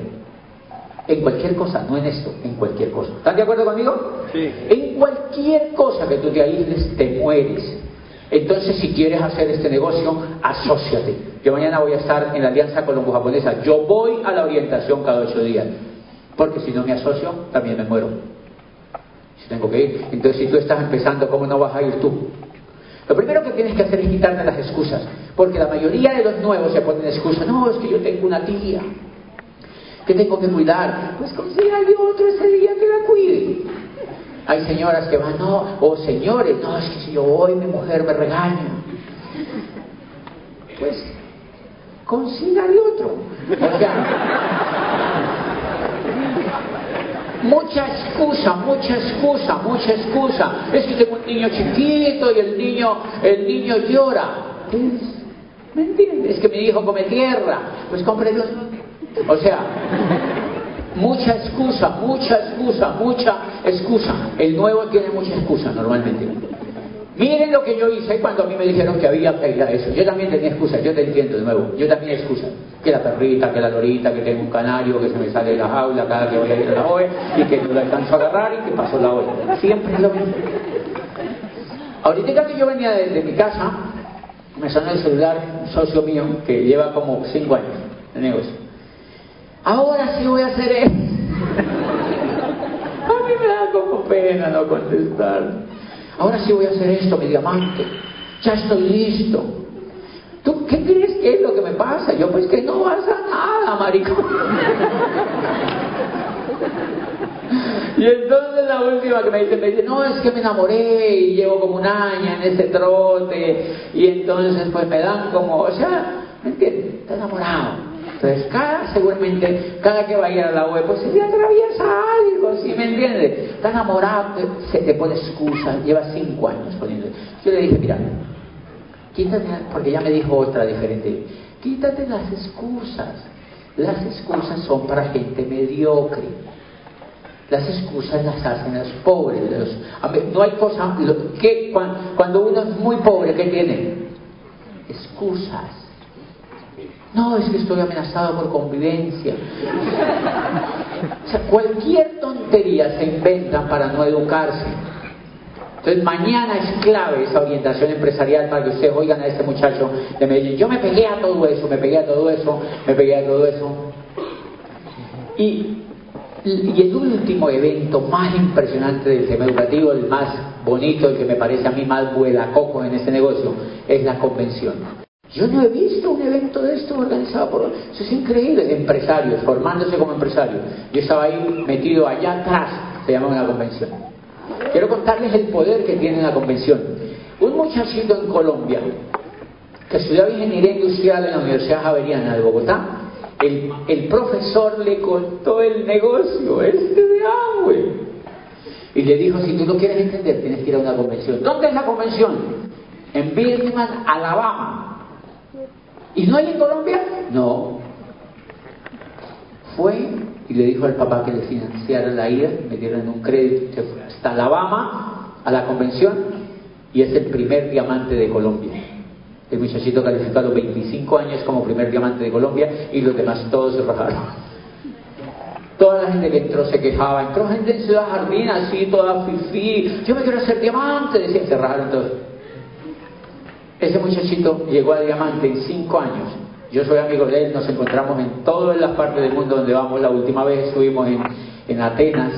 En cualquier cosa, no en esto, en cualquier cosa. ¿Están de acuerdo conmigo? Sí. En cualquier cosa que tú te aísles, te mueres. Entonces, si quieres hacer este negocio, asóciate. Yo mañana voy a estar en la Alianza Colombo-Japonesa. Yo voy a la orientación cada ocho días. Porque si no me asocio, también me muero. Si tengo que ir. Entonces, si tú estás empezando, ¿cómo no vas a ir tú? Lo primero que tienes que hacer es quitarte las excusas, porque la mayoría de los nuevos se ponen excusas. No, es que yo tengo una tía que tengo que cuidar. Pues consígale otro ese día que la cuide. Hay señoras que van, no, o señores, no, es que si yo voy, mi mujer me regaña. pues consígale otro. O sea, mucha excusa, mucha excusa, mucha excusa. Es que tengo un niño chiquito y el niño, el niño llora. Pues, ¿Me entiendes? Es que mi hijo come tierra. Pues compre Dios. O sea, mucha excusa, mucha excusa, mucha excusa. El nuevo tiene mucha excusa normalmente. Miren lo que yo hice cuando a mí me dijeron que había que ir a eso. Yo también tenía excusas, yo te entiendo de nuevo. Yo también excusa. Que la perrita, que la lorita, que tengo un canario, que se me sale de la jaula cada que voy a ir a la OE y que no lo alcanzo a agarrar y que pasó la OE. Siempre es lo mismo. Ahorita que yo venía de, mi casa, me sonó el celular un socio mío que lleva como cinco años de negocio. Ahora sí voy a hacer eso. <laughs> a mí me da como pena no contestar ahora sí voy a hacer esto, mi diamante, ya estoy listo. ¿Tú qué crees que es lo que me pasa? Yo pues que no pasa nada, marico. y entonces la última que me dice, me dice, no, es que me enamoré y llevo como un año en ese trote y entonces pues me dan como, o sea, ¿me entiendes? Está enamorado. Entonces, cada, seguramente, cada que vaya a la web, pues se le atraviesa algo, ¿sí me entiendes? Está enamorado, se te pone excusa, lleva cinco años poniendo. Yo le dije, mira, quítate, porque ya me dijo otra diferente, quítate las excusas. Las excusas son para gente mediocre. Las excusas las hacen los pobres. no hay cosa. que, cuando uno es muy pobre, ¿qué tiene? Excusas. No, es que estoy amenazado por convivencia. O sea, cualquier tontería se inventa para no educarse. Entonces mañana es clave esa orientación empresarial para que ustedes oigan a este muchacho de Medellín. Yo me pegué a todo eso, me pegué a todo eso, me pegué a todo eso. Y, y el último evento más impresionante del tema educativo, el más bonito, el que me parece a mí más vuela coco en este negocio, es la convención. Yo no he visto un evento de esto organizado por... Eso es increíble, empresarios, formándose como empresarios. Yo estaba ahí metido allá atrás, se llama una convención. Quiero contarles el poder que tiene la convención. Un muchachito en Colombia, que estudiaba ingeniería industrial en la Universidad Javeriana de Bogotá, el, profesor le contó el negocio este de agua. Y le dijo, si tú lo quieres entender, tienes que ir a una convención. ¿Dónde es la convención? En Birmingham, Alabama. ¿Y no hay en Colombia? No. Fue y le dijo al papá que le financiara la ida, me dieron un crédito, se fue hasta Alabama a la convención y es el primer diamante de Colombia. El muchachito calificó a los 25 años como primer diamante de Colombia y los demás todos se rajaron. Toda la gente que entró se quejaba, entró gente en Ciudad Jardín así, toda fifí, yo me quiero hacer diamante, decían, se todos. Ese muchachito llegó a Diamante en cinco años. Yo soy amigo de él, nos encontramos en todas las partes del mundo donde vamos. La última vez estuvimos en, Atenas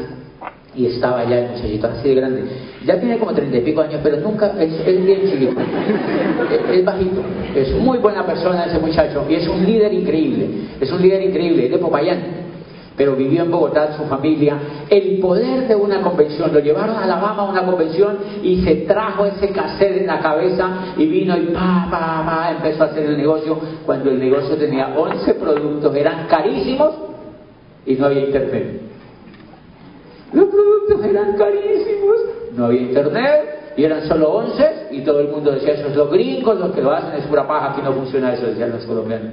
y estaba ya el muchachito así de grande. Ya tiene como treinta y pico años, pero nunca, es, es bien chiquito, <laughs> es, bajito, es muy buena persona ese muchacho y es un líder increíble, es un líder increíble, es de Popayán pero vivió en Bogotá, su familia, el poder de una convención. Lo llevaron a Alabama a una convención y se trajo ese cassette en la cabeza y vino y pa, pa, pa, empezó a hacer el negocio cuando el negocio tenía 11 productos, eran carísimos y no había internet. Los productos eran carísimos, no había internet y eran solo 11 y todo el mundo decía, eso es los gringos, los que lo hacen es pura paja, aquí no funciona eso, decían los colombianos.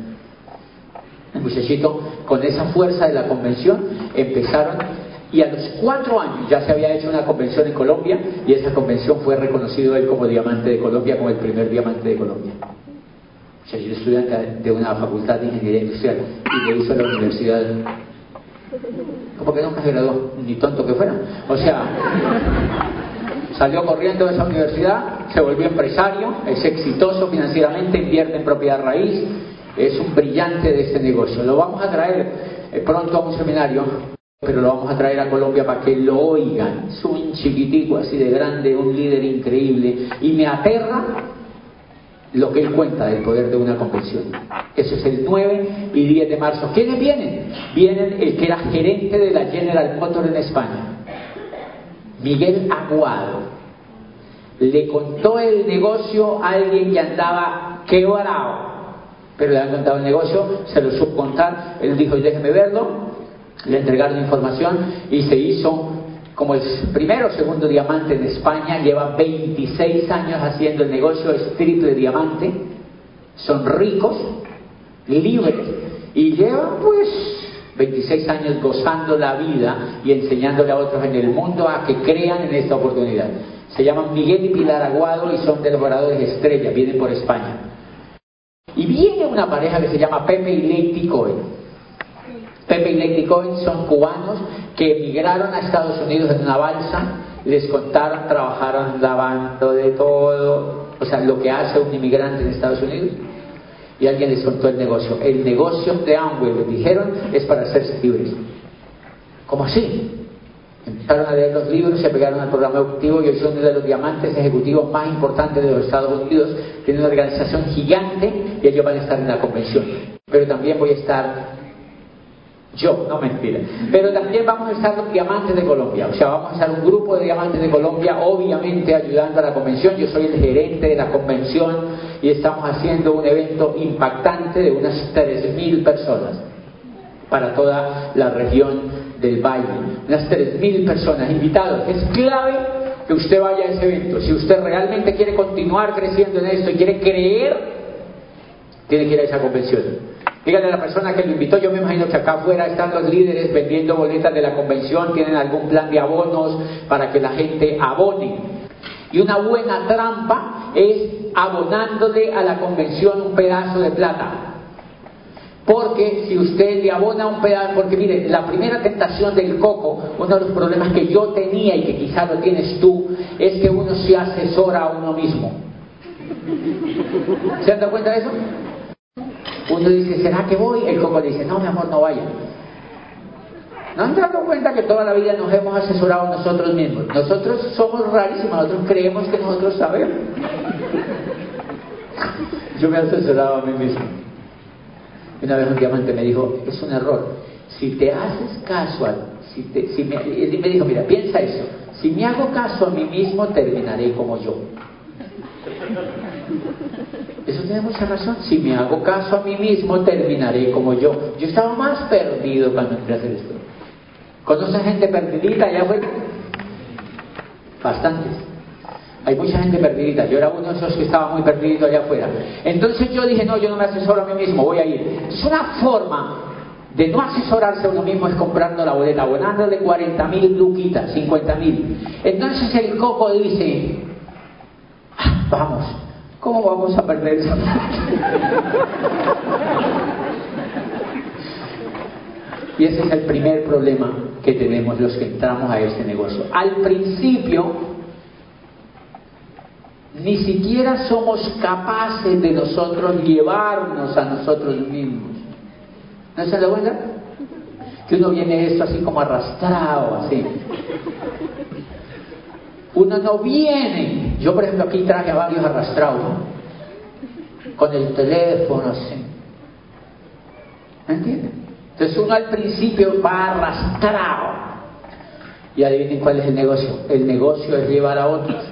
El muchachito, con esa fuerza de la convención, empezaron y a los cuatro años ya se había hecho una convención en Colombia y esa convención fue reconocido él como diamante de Colombia, como el primer diamante de Colombia. O sea, yo estudiante de una facultad de ingeniería industrial y le hizo la universidad. Como que nunca se graduó, ni tonto que fuera. O sea, salió corriendo de esa universidad, se volvió empresario, es exitoso financieramente, invierte en propiedad raíz, es un brillante de este negocio. Lo vamos a traer eh, pronto a un seminario, pero lo vamos a traer a Colombia para que lo oigan. Es un chiquitico así de grande, un líder increíble. Y me aterra lo que él cuenta del poder de una convención. Eso es el 9 y 10 de marzo. ¿Quiénes vienen? Vienen el que era gerente de la General Motors en España, Miguel Aguado. Le contó el negocio a alguien que andaba quebrado pero le han contado el negocio, se lo supo contar, él dijo, déjeme verlo, le entregaron información y se hizo como el primero o segundo diamante en España, lleva 26 años haciendo el negocio, es triple diamante, son ricos, libres. Y llevan pues 26 años gozando la vida y enseñándole a otros en el mundo a que crean en esta oportunidad. Se llaman Miguel y Pilar Aguado y son de los oradores estrella, vienen por España. Y viene una pareja que se llama Pepe y Lady Cohen. Pepe y Lady Cohen son cubanos que emigraron a Estados Unidos en una balsa, les contaron, trabajaron lavando de todo, o sea, lo que hace un inmigrante en Estados Unidos. Y alguien les contó el negocio. El negocio de Amway, les dijeron, es para hacerse libres. ¿Cómo así? Empezaron a leer los libros, se pegaron al programa ejecutivo y hoy son de los diamantes ejecutivos más importantes de los Estados Unidos. Tienen una organización gigante y ellos van a estar en la convención. Pero también voy a estar yo, no mentira. Pero también vamos a estar los diamantes de Colombia. O sea, vamos a estar un grupo de diamantes de Colombia, obviamente ayudando a la convención. Yo soy el gerente de la convención y estamos haciendo un evento impactante de unas 3.000 personas para toda la región del Valle. Unas 3.000 personas invitados. Es clave que usted vaya a ese evento. Si usted realmente quiere continuar creciendo en esto y quiere creer, tiene que ir a esa convención. Dígale a la persona que lo invitó, yo me imagino que acá afuera están los líderes vendiendo boletas de la convención, tienen algún plan de abonos para que la gente abone. Y una buena trampa es abonándole a la convención un pedazo de plata. Porque si usted le abona un pedazo, porque mire, la primera tentación del coco, uno de los problemas que yo tenía y que quizá lo tienes tú, es que uno se asesora a uno mismo. ¿Se han dado cuenta de eso? Uno dice, ¿será que voy? El coco dice, no, mi amor, no vaya. ¿No han dado cuenta que toda la vida nos hemos asesorado nosotros mismos? Nosotros somos rarísimos, nosotros creemos que nosotros sabemos. Yo me he asesorado a mí mismo. Una vez un diamante me dijo, es un error. Si te haces caso a... Si te, si me, me dijo, mira, piensa eso. Si me hago caso a mí mismo, terminaré como yo. Eso tiene mucha razón. Si me hago caso a mí mismo, terminaré como yo. Yo estaba más perdido cuando entré a hacer esto. ¿Conoce gente perdidita allá afuera? Bastantes. Hay mucha gente perdidita. Yo era uno de esos que estaba muy perdido allá afuera. Entonces yo dije, no, yo no me asesoro a mí mismo, voy a ir. Es una forma de no asesorarse a uno mismo es comprando la boleta, de 40 mil luquitas, 50 mil. Entonces el coco dice, ah, vamos, ¿cómo vamos a perder eso? y ese es el primer problema que tenemos los que entramos a ese negocio. Al principio ni siquiera somos capaces de nosotros llevarnos a nosotros mismos. ¿No se da cuenta? Que uno viene esto así como arrastrado, así. Uno no viene. Yo, por ejemplo, aquí traje a varios arrastrados, con el teléfono, así. ¿Me entienden? Entonces uno al principio va arrastrado. Y adivinen cuál es el negocio. El negocio es llevar a otros.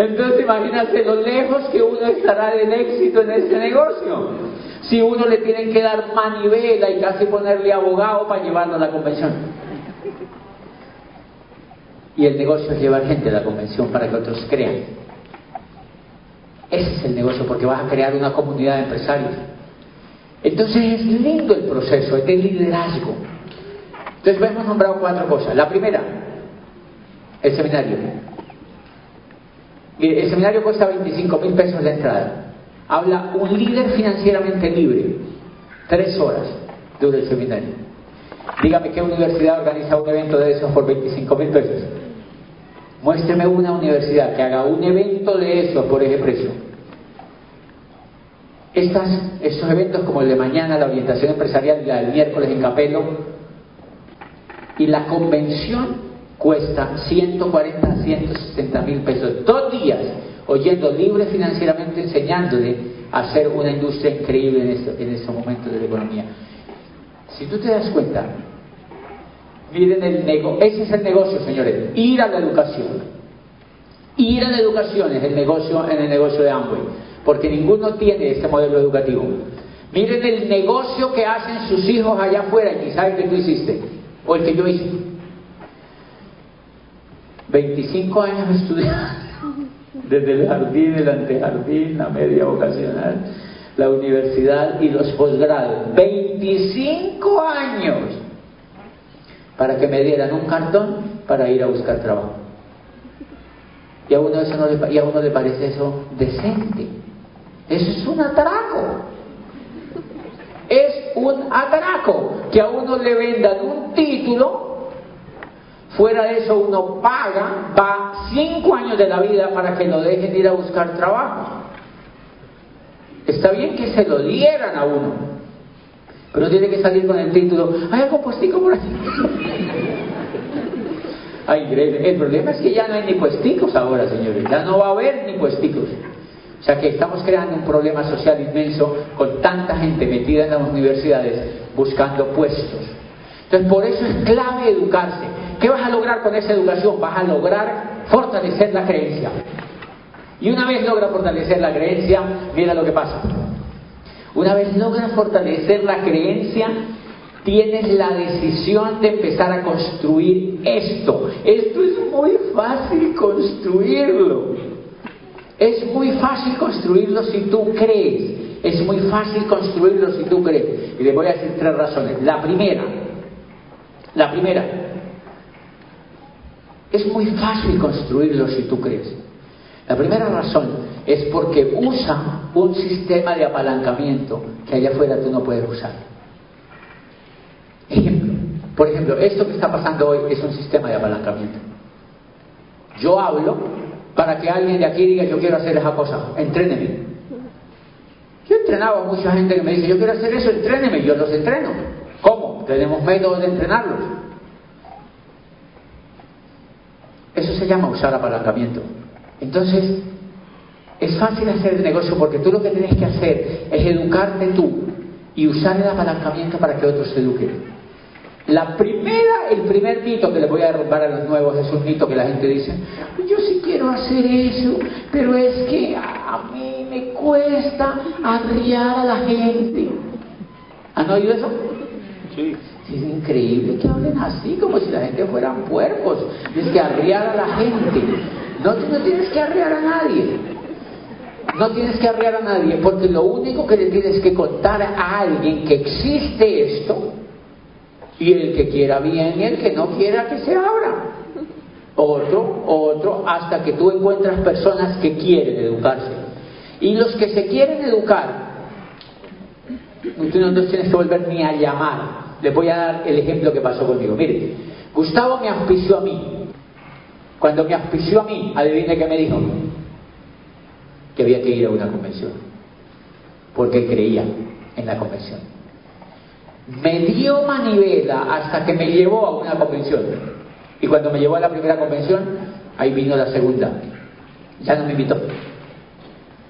Entonces imagínate lo lejos que uno estará del éxito en este negocio. Si uno le tienen que dar manivela y casi ponerle abogado para llevarlo a la convención. Y el negocio es llevar gente a la convención para que otros crean. Ese es el negocio porque vas a crear una comunidad de empresarios. Entonces es lindo el proceso, es de liderazgo. Entonces hemos nombrado cuatro cosas. La primera, el seminario. El seminario cuesta 25 mil pesos la entrada. Habla un líder financieramente libre. Tres horas dura el seminario. Dígame qué universidad organiza un evento de esos por 25 mil pesos. Muéstreme una universidad que haga un evento de esos por ese precio. Estos eventos como el de mañana, la orientación empresarial la del miércoles en Capelo, y la convención cuesta 140 a 160 mil pesos. Dos días oyendo libre financieramente, enseñándole a hacer una industria increíble en, este, en estos momentos de la economía. Si tú te das cuenta, miren el negocio, ese es el negocio, señores, ir a la educación, ir a la educación es el negocio en el negocio de Amway, porque ninguno tiene este modelo educativo. Miren el negocio que hacen sus hijos allá afuera y saben que tú hiciste, o el que yo hice. 25 años estudiando, <laughs> desde el jardín, el antejardín, la media vocacional, la universidad y los posgrados. 25 años para que me dieran un cartón para ir a buscar trabajo. Y a uno, eso no le, y a uno le parece eso decente. Eso es un atraco. Es un atraco que a uno le vendan un título. Fuera de eso uno paga, va cinco años de la vida para que lo dejen ir a buscar trabajo. Está bien que se lo dieran a uno, pero tiene que salir con el título, ¿hay algo puestico por aquí? <laughs> Ay, el problema es que ya no hay ni puesticos ahora, señores, ya no va a haber ni puesticos. O sea que estamos creando un problema social inmenso con tanta gente metida en las universidades buscando puestos. Entonces, por eso es clave educarse. ¿Qué vas a lograr con esa educación? Vas a lograr fortalecer la creencia. Y una vez logra fortalecer la creencia, mira lo que pasa. Una vez logra fortalecer la creencia, tienes la decisión de empezar a construir esto. Esto es muy fácil construirlo. Es muy fácil construirlo si tú crees. Es muy fácil construirlo si tú crees. Y les voy a decir tres razones. La primera, la primera, es muy fácil construirlo si tú crees. La primera razón es porque usa un sistema de apalancamiento que allá afuera tú no puedes usar. Ejemplo, por ejemplo, esto que está pasando hoy es un sistema de apalancamiento. Yo hablo para que alguien de aquí diga yo quiero hacer esa cosa, entréneme. Yo he entrenado a mucha gente que me dice yo quiero hacer eso, entréneme, yo los entreno. ¿Cómo? Tenemos métodos de entrenarlos. Eso se llama usar apalancamiento. Entonces, es fácil hacer el negocio porque tú lo que tienes que hacer es educarte tú y usar el apalancamiento para que otros se eduquen. La primera, el primer mito que les voy a derrumbar a los nuevos es un mito que la gente dice, yo sí quiero hacer eso, pero es que a mí me cuesta arriar a la gente. ¿Han oído eso? Sí. Es increíble que hablen así, como si la gente fueran puercos. Es que arriar a la gente. No, no tienes que arrear a nadie. No tienes que arrear a nadie, porque lo único que le tienes que contar a alguien que existe esto, y el que quiera bien y el que no quiera que se abra. Otro, otro, hasta que tú encuentras personas que quieren educarse. Y los que se quieren educar, tú no los tienes que volver ni a llamar. Les voy a dar el ejemplo que pasó conmigo. Mire, Gustavo me auspició a mí. Cuando me auspició a mí, adivine qué me dijo. Que había que ir a una convención. Porque creía en la convención. Me dio manivela hasta que me llevó a una convención. Y cuando me llevó a la primera convención, ahí vino la segunda. Ya no me invitó.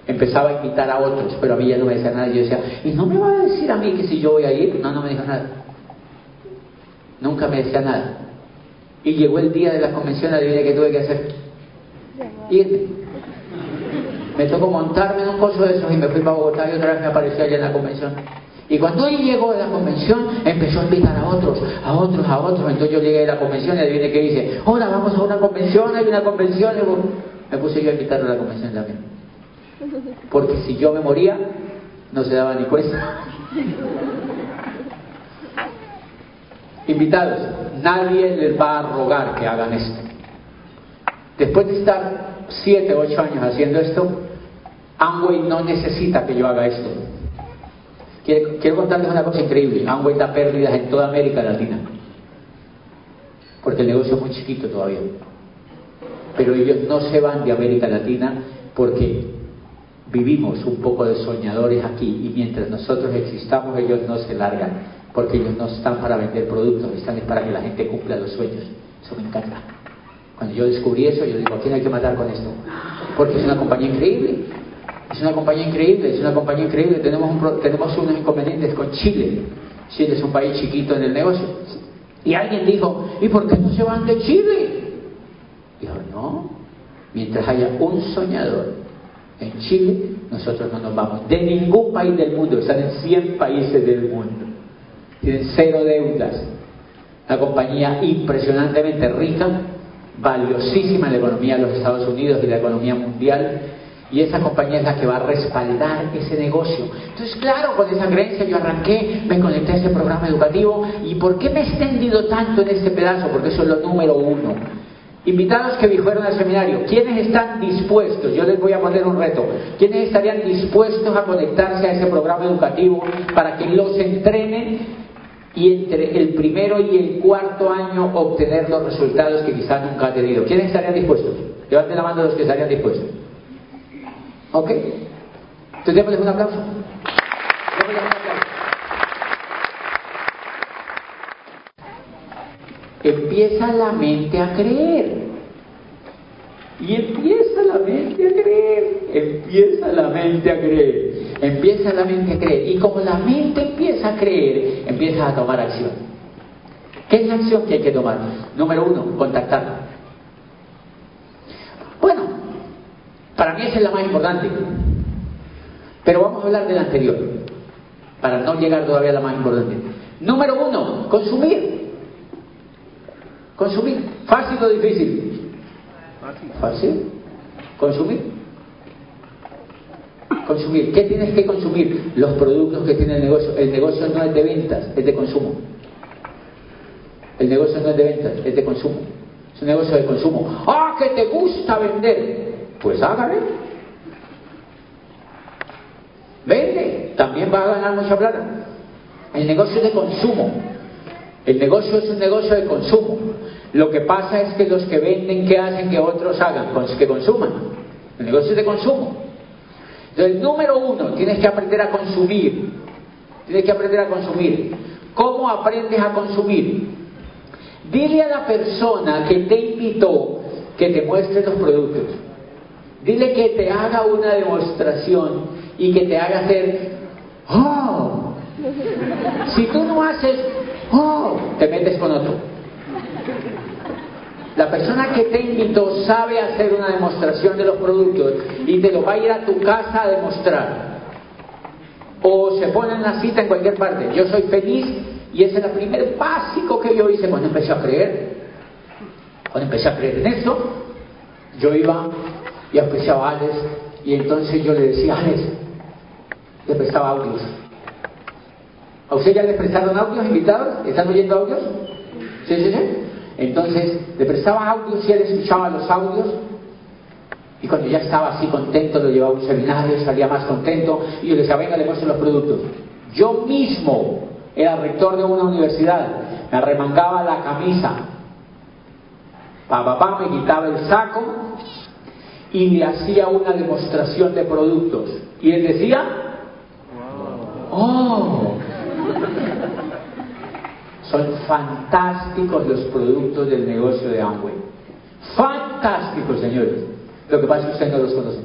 Empezaba a invitar a otros, pero a mí ya no me decía nada. Yo decía, ¿y no me va a decir a mí que si yo voy a ir? No, no me dijo nada. Nunca me decía nada. Y llegó el día de la convención, adivine qué tuve que hacer. Irme. Me tocó montarme en un coso de esos y me fui para Bogotá y otra vez me apareció allá en la convención. Y cuando él llegó a la convención, empezó a invitar a otros, a otros, a otros. Entonces yo llegué a la convención y adivine qué dice, hola, vamos a una convención, hay una convención. Me puse yo a invitarlo a la convención también. Porque si yo me moría, no se daba ni cuenta. Invitados, nadie les va a rogar que hagan esto. Después de estar siete, ocho años haciendo esto, Amway no necesita que yo haga esto. Quiero, quiero contarles una cosa increíble. Amway da pérdidas en toda América Latina. Porque el negocio es muy chiquito todavía. Pero ellos no se van de América Latina porque vivimos un poco de soñadores aquí y mientras nosotros existamos ellos no se largan porque ellos no están para vender productos, están para que la gente cumpla los sueños. Eso me encanta. Cuando yo descubrí eso, yo digo, ¿a quién hay que matar con esto? Porque es una compañía increíble. Es una compañía increíble, es una compañía increíble. Tenemos, un, tenemos unos inconvenientes con Chile. Chile es un país chiquito en el negocio. Y alguien dijo, ¿y por qué no se van de Chile? Dijo, no, Mientras haya un soñador en Chile, nosotros no nos vamos. De ningún país del mundo, están en 100 países del mundo. Tienen cero deudas. Una compañía impresionantemente rica, valiosísima en la economía de los Estados Unidos y la economía mundial. Y esa compañía es la que va a respaldar ese negocio. Entonces, claro, con esa creencia yo arranqué, me conecté a ese programa educativo. ¿Y por qué me he extendido tanto en este pedazo? Porque eso es lo número uno. Invitados que fueron al seminario, ¿quiénes están dispuestos? Yo les voy a poner un reto. ¿Quiénes estarían dispuestos a conectarse a ese programa educativo para que los entrenen y entre el primero y el cuarto año obtener los resultados que quizás nunca ha tenido? ¿Quiénes estarían dispuestos? Levanten la mano los que estarían dispuestos. ¿Ok? Entonces un un aplauso. Empieza la mente a creer. Y empieza la mente a creer, empieza la mente a creer, empieza la mente a creer. Y como la mente empieza a creer, empieza a tomar acción. ¿Qué es la acción que hay que tomar? Número uno, contactar. Bueno, para mí esa es la más importante. Pero vamos a hablar de la anterior, para no llegar todavía a la más importante. Número uno, consumir. Consumir. ¿Fácil o difícil? Fácil. Consumir. Consumir. ¿Qué tienes que consumir? Los productos que tiene el negocio. El negocio no es de ventas, es de consumo. El negocio no es de ventas, es de consumo. Es un negocio de consumo. ¡Ah, que te gusta vender! Pues hágale. Vende. También vas a ganar mucha plata. El negocio es de consumo. El negocio es un negocio de consumo. Lo que pasa es que los que venden, ¿qué hacen que otros hagan? Que consuman. El negocio es de consumo. Entonces, número uno, tienes que aprender a consumir. Tienes que aprender a consumir. ¿Cómo aprendes a consumir? Dile a la persona que te invitó que te muestre los productos. Dile que te haga una demostración y que te haga hacer, ¡oh! Si tú no haces, ¡oh! Te metes con otro. La persona que te invitó sabe hacer una demostración de los productos y te lo va a ir a tu casa a demostrar. O se pone en la cita en cualquier parte. Yo soy feliz y ese es el primer básico que yo hice cuando empecé a creer. Cuando empecé a creer en eso, yo iba y apreciaba a Alex y entonces yo le decía, Alex, le prestaba audios. ¿A usted ya le prestaron audios invitados? ¿Están oyendo audios? ¿Sí, sí, sí? Entonces le prestaba audios y él escuchaba los audios y cuando ya estaba así contento lo llevaba a un seminario, salía más contento y yo le decía, venga, le muestro los productos. Yo mismo era rector de una universidad, me arremangaba la camisa, papá me quitaba el saco y le hacía una demostración de productos. Y él decía, ¡oh! Son fantásticos los productos del negocio de Amway. Fantásticos, señores. Lo que pasa es que ustedes no los conocen.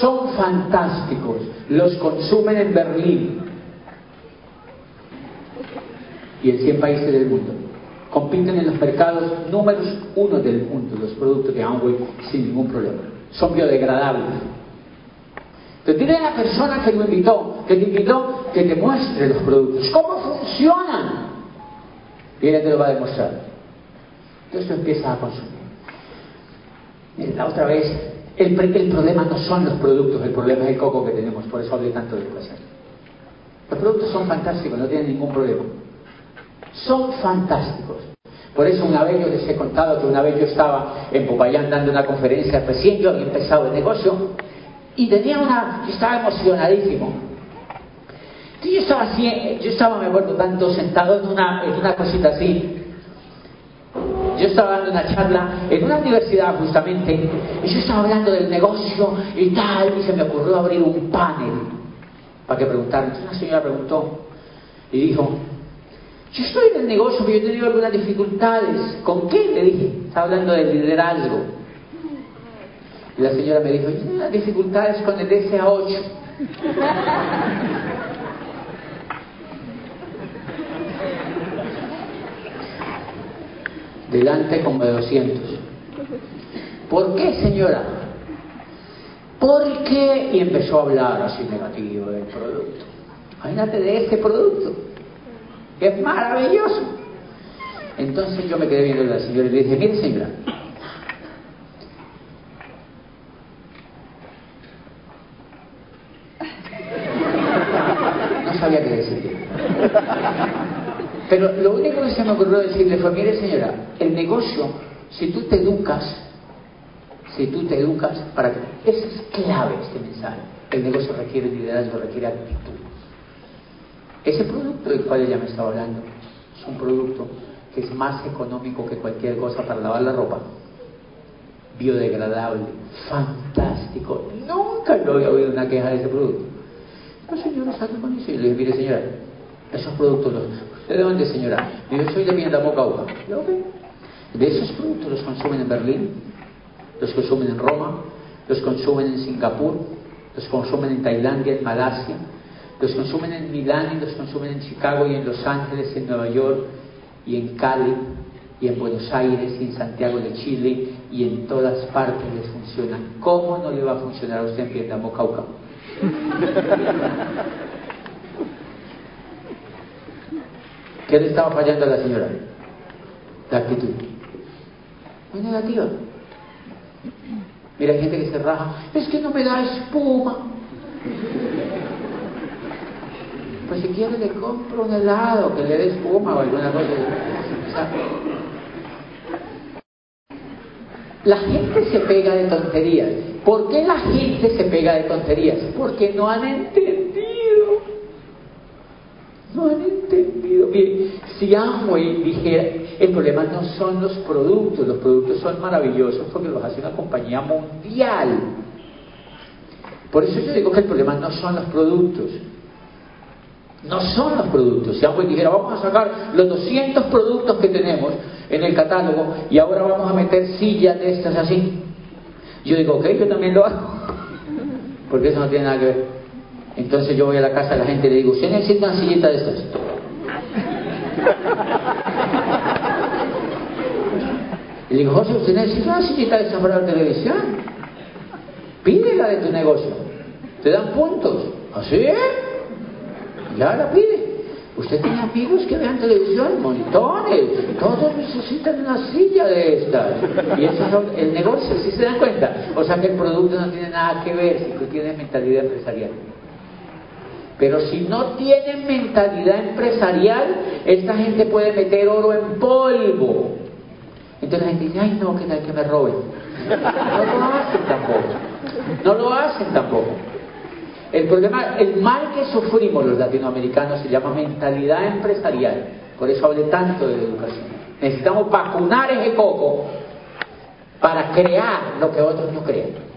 Son fantásticos. Los consumen en Berlín y en 100 países del mundo. Compiten en los mercados números uno del mundo los productos de Amway sin ningún problema. Son biodegradables. Entonces dile la persona que lo invitó, que te invitó, que te muestre los productos. ¿Cómo funcionan? Y ella te lo va a demostrar. Entonces tú empiezas a consumir. La otra vez, el, el, problema no son los productos, el problema es el coco que tenemos, por eso hablé tanto de educación. Los productos son fantásticos, no tienen ningún problema. Son fantásticos. Por eso una vez yo les he contado que una vez yo estaba en Popayán dando una conferencia, recién yo había empezado el negocio, y tenía una, estaba emocionadísimo. Yo estaba así, yo estaba, me acuerdo tanto, sentado en una, en una cosita así. Yo estaba dando una charla en una universidad justamente, y yo estaba hablando del negocio y tal, y se me ocurrió abrir un panel para que preguntaran. Entonces una señora preguntó y dijo, yo estoy en el negocio, pero yo he tenido algunas dificultades. ¿Con qué? Le dije, estaba hablando de liderazgo. Y la señora me dijo, tengo dificultades con el SA8. Delante como de 200. ¿Por qué, señora? ¿Por qué? Y empezó a hablar así negativo del producto. Imagínate de este producto. Es maravilloso. Entonces yo me quedé viendo a la señora y le dije, mire señora, no sabía qué decirle. Pero lo único que se me ocurrió decirle fue, mire señora, el negocio, si tú te educas, si tú te educas, para que... Eso es clave este mensaje. El negocio requiere liderazgo, requiere actitud. Ese producto del cual ella me estaba hablando es un producto que es más económico que cualquier cosa para lavar la ropa. Biodegradable, fantástico. Nunca yo había oído una queja de ese producto. La señora salió con eso y le dije, mire señora, esos productos los... ¿De dónde señora? Yo soy de Vietnam, De esos productos los consumen en Berlín, los consumen en Roma, los consumen en Singapur, los consumen en Tailandia, en Malasia, los consumen en Milán y los consumen en Chicago y en Los Ángeles, en Nueva York y en Cali y en Buenos Aires y en Santiago de Chile y en todas partes les funciona. ¿Cómo no le va a funcionar a usted en Vietnam Cauca? ¿Qué le estaba fallando a la señora? La actitud. Muy negativa. Mira, hay gente que se raja. Es que no me da espuma. Pues si quiere le compro un helado que le dé espuma o alguna cosa. la gente se pega de tonterías. ¿Por qué la gente se pega de tonterías? Porque no han entendido. No han si Amway dijera, el problema no son los productos, los productos son maravillosos porque los hace una compañía mundial. Por eso yo digo que el problema no son los productos, no son los productos. Si Amway dijera, vamos a sacar los 200 productos que tenemos en el catálogo y ahora vamos a meter sillas de estas así. Yo digo, ok, yo también lo hago. <laughs> Porque eso no tiene nada que ver. Entonces yo voy a la casa de la gente y le digo, ¿usted necesita una sillita de estas? Y le digo, José, ¿usted necesita una sillita de estas para la televisión? Pídela de tu negocio. Te dan puntos. ¿Así? ¿Ah, ya la pide. Usted tiene amigos que vean televisión, montones. Todos necesitan una silla de estas. Y eso es el negocio, si se dan cuenta. O sea que el producto no tiene nada que ver si tú tienes mentalidad empresarial. Pero si no tienen mentalidad empresarial, esta gente puede meter oro en polvo. Entonces la gente dice, ay no, que tal que me roben. No lo hacen tampoco. No lo hacen tampoco. El problema, el mal que sufrimos los latinoamericanos se llama mentalidad empresarial. Por eso hablé tanto de educación. Necesitamos vacunar ese coco para crear lo que otros no creen.